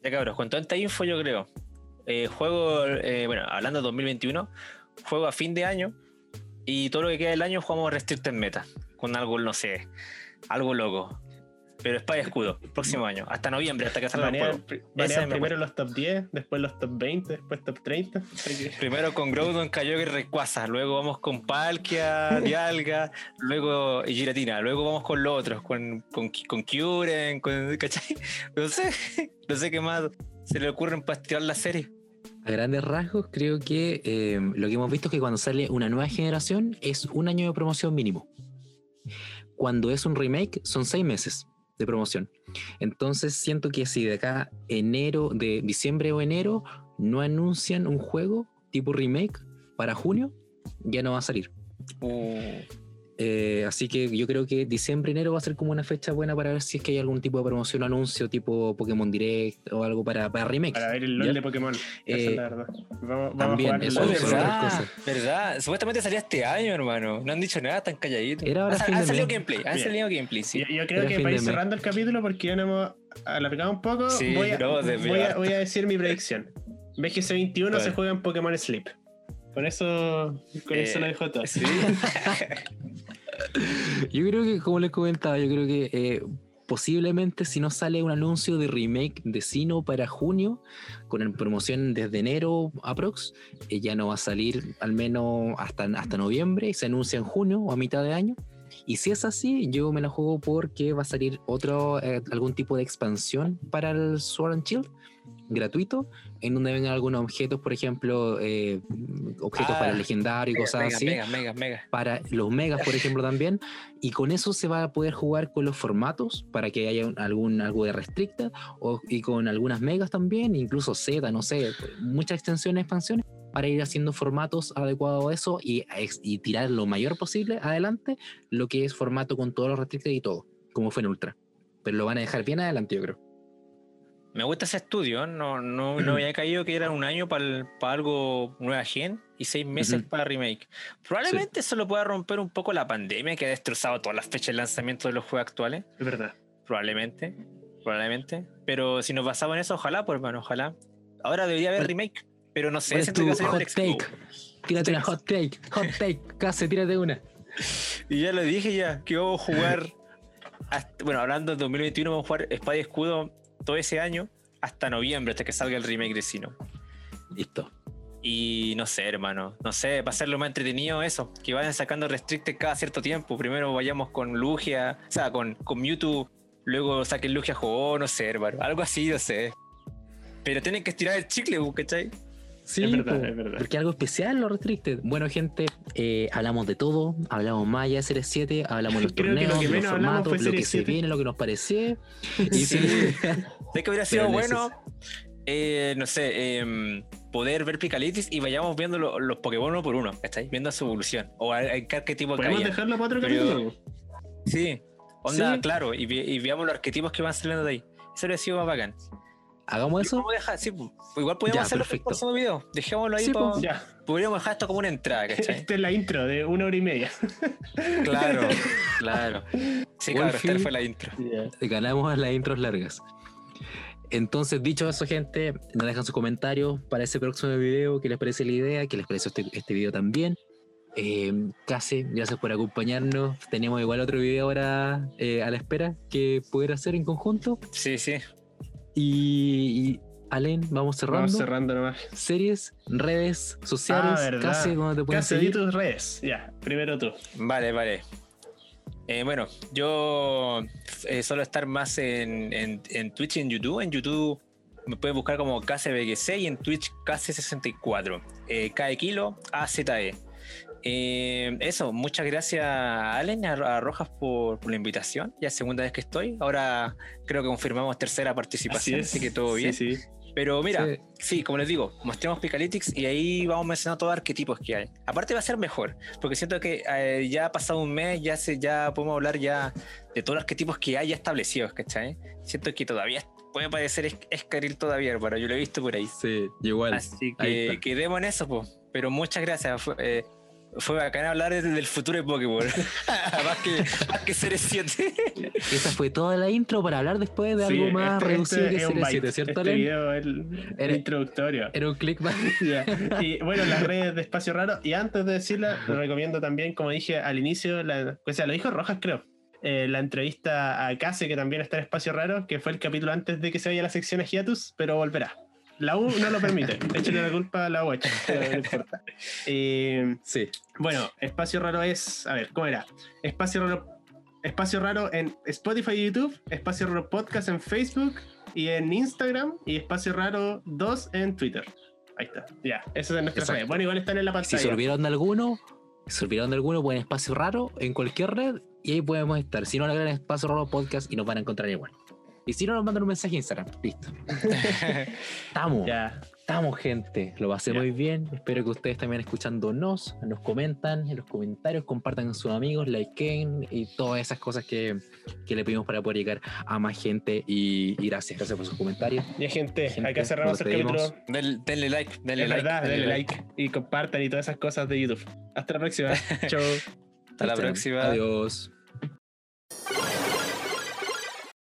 Ya cabros, con tanta info yo creo. Eh, juego, eh, bueno, hablando de 2021, juego a fin de año y todo lo que queda del año jugamos Restricted Meta. Con algo, no sé, algo loco. Pero espada y escudo, próximo año, hasta noviembre, hasta que salga el juego. Banean primero los top 10, después los top 20, después top 30. Primero con Groudon, Kyogre y Rayquaza, luego vamos con Palkia, Dialga, luego Giratina, luego vamos con los otros, con, con, con Kyurem, con, ¿cachai? No sé, no sé qué más se le ocurren para estirar la serie. A grandes rasgos, creo que eh, lo que hemos visto es que cuando sale una nueva generación es un año de promoción mínimo. Cuando es un remake son seis meses de promoción. Entonces siento que si de acá enero, de diciembre o enero, no anuncian un juego tipo remake para junio, ya no va a salir. Uh, Eh, así que yo creo que diciembre, enero va a ser como una fecha buena para ver si es que hay algún tipo de promoción o anuncio tipo Pokémon Direct o algo para, para remake. Para ver el LOL ¿ya? de Pokémon. Esa Eh, es la verdad. Vamos, vamos también, a jugar eso otras ¿verdad? cosas. ¿Verdad? Supuestamente salía este año, hermano. No han dicho nada tan calladito. Era ahora Han, fin han de salido gameplay, han Bien. salido gameplay, sí. Yo, yo creo Era que para ir cerrando el capítulo, porque ya nos hemos alargado un poco, Sí, voy, a, pero vos voy, a, desviaste. voy a decir mi predicción. BGC 21 se juega en Pokémon Sleep. Con eso, con Eh, eso lo dejo todo. Sí. Yo creo que, como les comentaba, yo creo que eh, posiblemente si no sale un anuncio de remake de Sino para junio, con el promoción desde enero aprox, eh, ya no va a salir al menos hasta, hasta noviembre y se anuncia en junio o a mitad de año. Y si es así, yo me la juego porque va a salir otro, eh, algún tipo de expansión para el Sword and Shield gratuito, en donde vengan algunos objetos, por ejemplo, eh, objetos Ah, para el legendario y cosas mega, así mega, mega, mega. para los megas, por ejemplo, también. Y con eso se va a poder jugar con los formatos para que haya un- algún algo de restricta o, y con algunas megas también, incluso Z, no sé, muchas extensiones, expansiones para ir haciendo formatos adecuados a eso y, y tirar lo mayor posible adelante lo que es formato con todos los restricted y todo, como fue en Ultra. Pero lo van a dejar bien adelante, yo creo. Me gusta ese estudio, no, no, no había caído que era un año para algo nueva gen y seis meses para remake. Probablemente eso lo pueda romper un poco la pandemia que ha destrozado todas las fechas de lanzamiento de los juegos actuales. Es verdad. Probablemente, probablemente. Pero si nos basamos en eso, ojalá, pues hermano, ojalá. Ahora debería haber ¿Cuál- remake, pero no sé, ¿Cuál es tu que hot take? Tírate una hot take, hot take, casi, tírate una. Y ya lo dije ya, que vamos a jugar. hasta- bueno, hablando de 2021, vamos a jugar Espada y Escudo todo ese año hasta noviembre, hasta que salga el remake de Sino. Listo. Y no sé, hermano, no sé, para hacerlo más entretenido eso, que vayan sacando restricted cada cierto tiempo. Primero vayamos con Lugia, o sea, con, con Mewtwo, luego saquen Lugia Juego, no sé, hermano, algo así, no sé. Pero tienen que estirar el chicle, ¿cachai? Sí, Es verdad, po, es verdad. porque algo especial lo restricted. Bueno, gente, eh, hablamos de todo. Hablamos más allá de Series 7, hablamos de los Creo que lo torneos, que de los formatos, lo que se 7. viene, lo que nos parecía. Y Sí. sí, ¿Sabes que hubiera sido Pero bueno? eh, no sé, em, poder ver Picalitis y vayamos viendo lo- los Pokémon uno por uno, ¿estáis? Viendo su evolución. O a, a qué tipo Podemos caía. dejarlo para otro capítulo. Sí, onda, Sí. claro, y, vi- y veamos los arquetipos que van saliendo de ahí. Eso habría sido más bacán. Hagamos eso. Sí, pues, igual podríamos Ya, hacerlo en el próximo video. Dejémoslo ahí Sí, pa- pues. Ya. Podríamos dejar esto como una entrada, ¿cachai? Esta es la intro de una hora y media. claro, claro. Sí, claro, esta fue la intro. Ganamos las intros largas. Entonces, dicho eso, gente, nos dejan sus comentarios para ese próximo video. ¿Qué les parece la idea? ¿Qué les pareció este, este video también? Eh, casi, gracias por acompañarnos. Tenemos igual otro video ahora eh, a la espera que poder hacer en conjunto. Sí, sí. Y, y Allen, vamos cerrando. Vamos cerrando nomás. Series, redes sociales, Ah, verdad. casi donde te pueden Casi di seguir. tus redes. Ya, primero tú. Vale, vale. Eh, bueno, yo eh, suelo estar más en, en, en Twitch y en YouTube. En YouTube me pueden buscar como KCBGC y en Twitch KC64. Eh, K de kilo, AZE. Eh, eso, muchas gracias a Allen, a, a Rojas por, por la invitación. Ya es segunda vez que estoy. Ahora creo que confirmamos tercera participación, así, que todo bien. Sí, sí. Pero mira, Sí. sí. como les digo, mostremos Picalytics y ahí vamos mencionando todos los arquetipos que hay. Aparte va a ser mejor, porque siento que eh, ya ha pasado un mes, ya se, ya podemos hablar ya de todos los arquetipos que hay ya establecidos, ¿cachai? Siento que todavía puede parecer es- escaril todavía, pero yo lo he visto por ahí. Sí, igual. Así que quedemos en eso, pues. Pero muchas gracias. Eh, fue bacán hablar desde el futuro de Pokémon. más, que, más que Series 7. Esa fue toda la intro para hablar después de Sí, algo más este- reducido este que es un Series byte. 7, ¿cierto, Este video el, el Era- introductorio. Era un click más. Ya. Y bueno, las redes de Espacio Raro. Y antes de decirla, recomiendo también, como dije al inicio, la, o sea, lo dijo Rojas, creo. eh, la entrevista a Case, que también está en Espacio Raro, que fue el capítulo antes de que se vaya la sección a Hiatus, pero volverá. La U no lo permite. Échale la culpa a la U, pero no importa. Eh, Sí. bueno, Espacio Raro es. A ver, ¿cómo era? Espacio Raro. Espacio Raro en Spotify y YouTube, Espacio Raro Podcast en Facebook y en Instagram, y Espacio Raro 2 en Twitter. Ahí está, ya, eso es nuestra red. Bueno, igual están en la Si pantalla. se olvidaron de alguno, si se olvidaron de alguno, pueden espacio raro en cualquier red y ahí podemos estar. Si no, le agregan espacio raro podcast y nos van a encontrar igual. Y si no, nos mandan un mensaje a Instagram. Listo. Estamos. Ya, Estamos, gente. Lo pasé Ya. muy bien. Espero que ustedes también escuchándonos, nos comentan en los comentarios, compartan con sus amigos, likeen y todas esas cosas que, que le pedimos para poder llegar a más gente. Y, y gracias, gracias por sus comentarios. ya gente, Gente, acá cerramos el capítulo. Del- denle like, denle Es like. verdad, denle like y compartan y todas esas cosas de YouTube. Hasta la próxima. Chau. Hasta la próxima. Adiós.